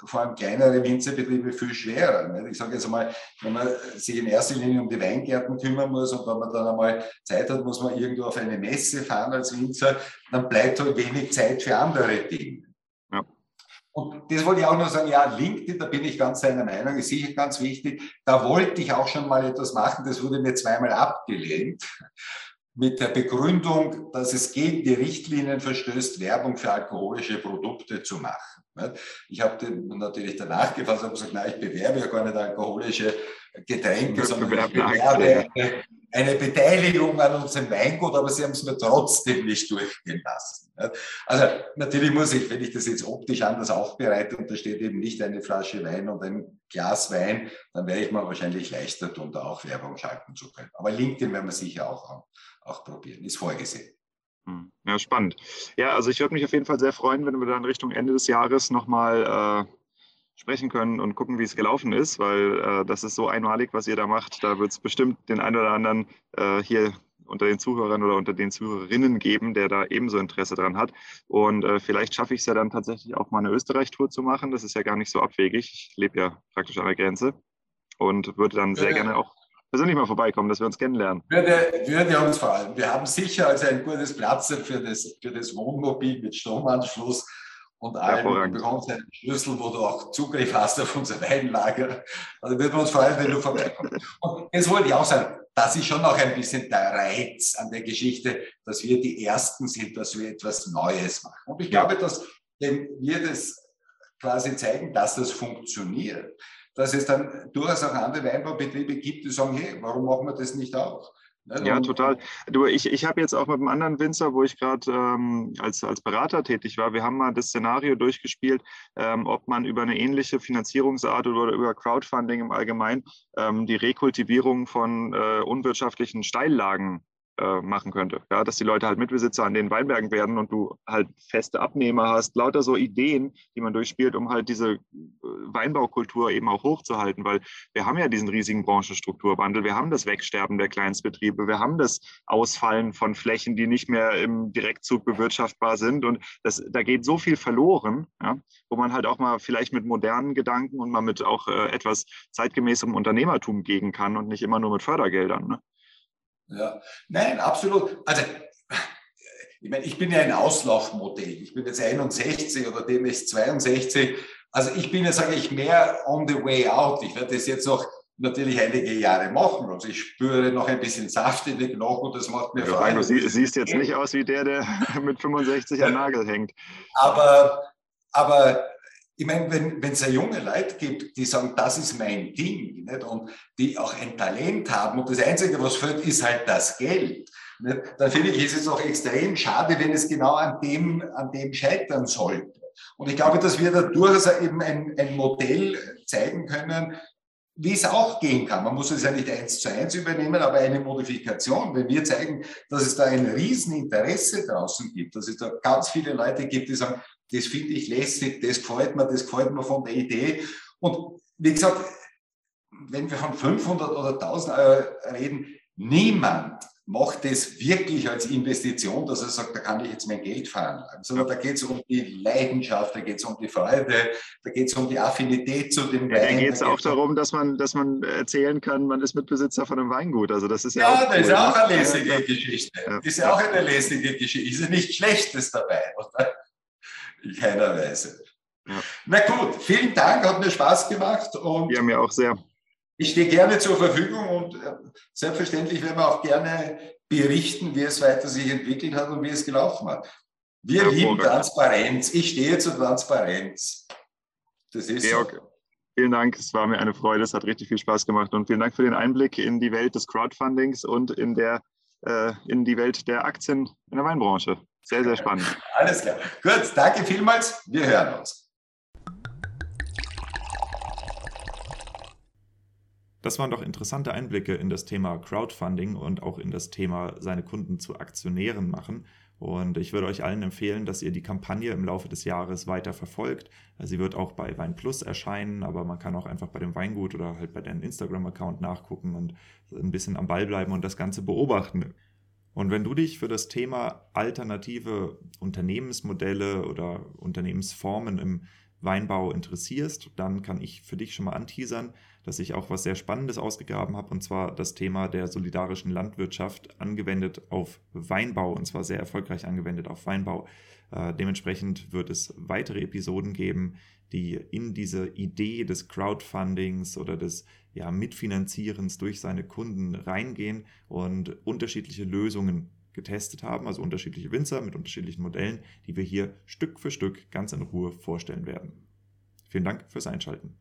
[SPEAKER 2] vor allem kleinere Winzerbetriebe viel schwerer. Ich sage jetzt einmal, wenn man sich in erster Linie um die Weingärten kümmern muss und wenn man dann einmal Zeit hat, muss man irgendwo auf eine Messe fahren als Winzer, dann bleibt halt wenig Zeit für andere Dinge. Ja. Und das wollte ich auch noch sagen, ja, LinkedIn, da bin ich ganz seiner Meinung, ist sicher ganz wichtig. Da wollte ich auch schon mal etwas machen, das wurde mir zweimal abgelehnt mit der Begründung, dass es gegen die Richtlinien verstößt, Werbung für alkoholische Produkte zu machen. Ich habe natürlich danach gefasst und gesagt, nein, ich bewerbe ja gar nicht alkoholische Getränke, sondern ich bewerbe eine, eine Beteiligung an unserem Weingut, aber sie haben es mir trotzdem nicht durchgehen lassen. Also natürlich muss ich, wenn ich das jetzt optisch anders aufbereite und da steht eben nicht eine Flasche Wein und ein Glas Wein, dann werde ich mir wahrscheinlich leichter tun, da auch Werbung schalten zu können. Aber LinkedIn werden wir sicher auch, auch probieren, ist vorgesehen.
[SPEAKER 3] Hm. Ja, spannend. Ja, also ich würde mich auf jeden Fall sehr freuen, wenn wir dann Richtung Ende des Jahres nochmal äh, sprechen können und gucken, wie es gelaufen ist, weil äh, das ist so einmalig, was ihr da macht. Da wird es bestimmt den einen oder anderen äh, hier unter den Zuhörern oder unter den Zuhörerinnen geben, der da ebenso Interesse dran hat. Und äh, vielleicht schaffe ich es ja dann tatsächlich auch mal eine Österreich-Tour zu machen. Das ist ja gar nicht so abwegig. Ich lebe ja praktisch an der Grenze und würde dann sehr gerne auch persönlich mal vorbeikommen, dass wir uns kennenlernen.
[SPEAKER 2] Würde, würde uns vor allem. Wir haben sicher also ein gutes Platz für das, für das Wohnmobil mit Stromanschluss und allen. Du bekommst einen Schlüssel, wo du auch Zugriff hast auf unser Weinlager. Also würden wir uns freuen, wenn du vorbeikommst. Und jetzt wollte ich auch sagen, das ist schon noch ein bisschen der Reiz an der Geschichte, dass wir die Ersten sind, dass wir etwas Neues machen. Und ich glaube, dass wenn wir das quasi zeigen, dass das funktioniert, dass es dann durchaus auch andere Weinbaubetriebe gibt, die sagen, hey, warum machen wir das nicht auch?
[SPEAKER 3] Ja, total. Du, ich, ich habe jetzt auch mit einem anderen Winzer, wo ich gerade ähm, als, als Berater tätig war, wir haben mal das Szenario durchgespielt, ähm, ob man über eine ähnliche Finanzierungsart oder über Crowdfunding im Allgemeinen ähm, die Rekultivierung von äh, unwirtschaftlichen Steillagen äh, machen könnte. Ja, dass die Leute halt Mitbesitzer an den Weinbergen werden und du halt feste Abnehmer hast, lauter so Ideen, die man durchspielt, um halt diese äh, Weinbaukultur eben auch hochzuhalten, weil wir haben ja diesen riesigen Branchenstrukturwandel, wir haben das Wegsterben der Kleinstbetriebe, wir haben das Ausfallen von Flächen, die nicht mehr im Direktzug bewirtschaftbar sind und das, da geht so viel verloren, ja, wo man halt auch mal vielleicht mit modernen Gedanken und mal mit auch äh, etwas zeitgemäßem Unternehmertum gehen kann und nicht immer nur mit Fördergeldern. Ne?
[SPEAKER 2] Ja, nein, absolut. Also, ich meine, ich bin ja ein Auslaufmodell. Ich bin jetzt 61 oder demnächst 62. Also ich bin ja, sage ich, mehr on the way out. Ich werde das jetzt noch natürlich einige Jahre machen. Also ich spüre noch ein bisschen Saft in den Knochen und das macht mir
[SPEAKER 3] ja, Freude. Du sie, siehst jetzt nicht aus wie der, der mit 65 am Nagel hängt.
[SPEAKER 2] Aber, aber ich meine, wenn es ja junge Leute gibt, die sagen, das ist mein Ding, nicht? und die auch ein Talent haben und das Einzige, was fehlt, ist halt das Geld, nicht? dann finde ich, ist es auch extrem schade, wenn es genau an dem, an dem scheitern sollte. Und ich glaube, dass wir da durchaus eben ein, ein Modell zeigen können, wie es auch gehen kann. Man muss es ja nicht eins zu eins übernehmen, aber eine Modifikation. Wenn wir zeigen, dass es da ein Rieseninteresse draußen gibt, dass es da ganz viele Leute gibt, die sagen, das finde ich lässig, das gefällt mir, das gefällt mir von der Idee. Und wie gesagt, wenn wir von 500 oder 1000 Euro reden, niemand macht das wirklich als Investition, dass er sagt, da kann ich jetzt mein Geld veranlagen, sondern da geht es um die Leidenschaft, da geht es um die Freude, da geht es um die Affinität zu dem
[SPEAKER 3] ja, Wein. Da geht es auch darum, dass man, dass man erzählen kann, man ist Mitbesitzer von einem Weingut. Also das ist ja,
[SPEAKER 2] ja auch das cool. ist auch eine lässige Geschichte. Ja. Ist ja auch eine lässige Geschichte. Ist ja nichts Schlechtes dabei. Oder? In keiner Weise. Ja. Na gut, vielen Dank, hat mir Spaß gemacht.
[SPEAKER 3] Und ja, mir auch sehr.
[SPEAKER 2] Ich stehe gerne zur Verfügung und äh, selbstverständlich werden wir auch gerne berichten, wie es weiter sich entwickelt hat und wie es gelaufen hat. Wir ja, lieben Transparenz. Ich stehe zur Transparenz.
[SPEAKER 3] Das ist Georg, so. vielen Dank. Es war mir eine Freude. Es hat richtig viel Spaß gemacht. Und vielen Dank für den Einblick in die Welt des Crowdfundings und in, der, äh, in die Welt der Aktien in der Weinbranche. Sehr, sehr spannend.
[SPEAKER 2] Alles klar. Gut, danke vielmals. Wir hören uns.
[SPEAKER 3] Das waren doch interessante Einblicke in das Thema Crowdfunding und auch in das Thema seine Kunden zu Aktionären machen. Und ich würde euch allen empfehlen, dass ihr die Kampagne im Laufe des Jahres weiter verfolgt. Sie wird auch bei Weinplus erscheinen, aber man kann auch einfach bei dem Weingut oder halt bei deinem Instagram-Account nachgucken und ein bisschen am Ball bleiben und das Ganze beobachten. Und wenn du dich für das Thema alternative Unternehmensmodelle oder Unternehmensformen im Weinbau interessierst, dann kann ich für dich schon mal anteasern, dass ich auch was sehr Spannendes ausgegraben habe, und zwar das Thema der solidarischen Landwirtschaft angewendet auf Weinbau, und zwar sehr erfolgreich angewendet auf Weinbau. Äh, dementsprechend wird es weitere Episoden geben, die in diese Idee des Crowdfundings oder des ja, Mitfinanzierens durch seine Kunden reingehen und unterschiedliche Lösungen getestet haben, also unterschiedliche Winzer mit unterschiedlichen Modellen, die wir hier Stück für Stück ganz in Ruhe vorstellen werden. Vielen Dank fürs Einschalten.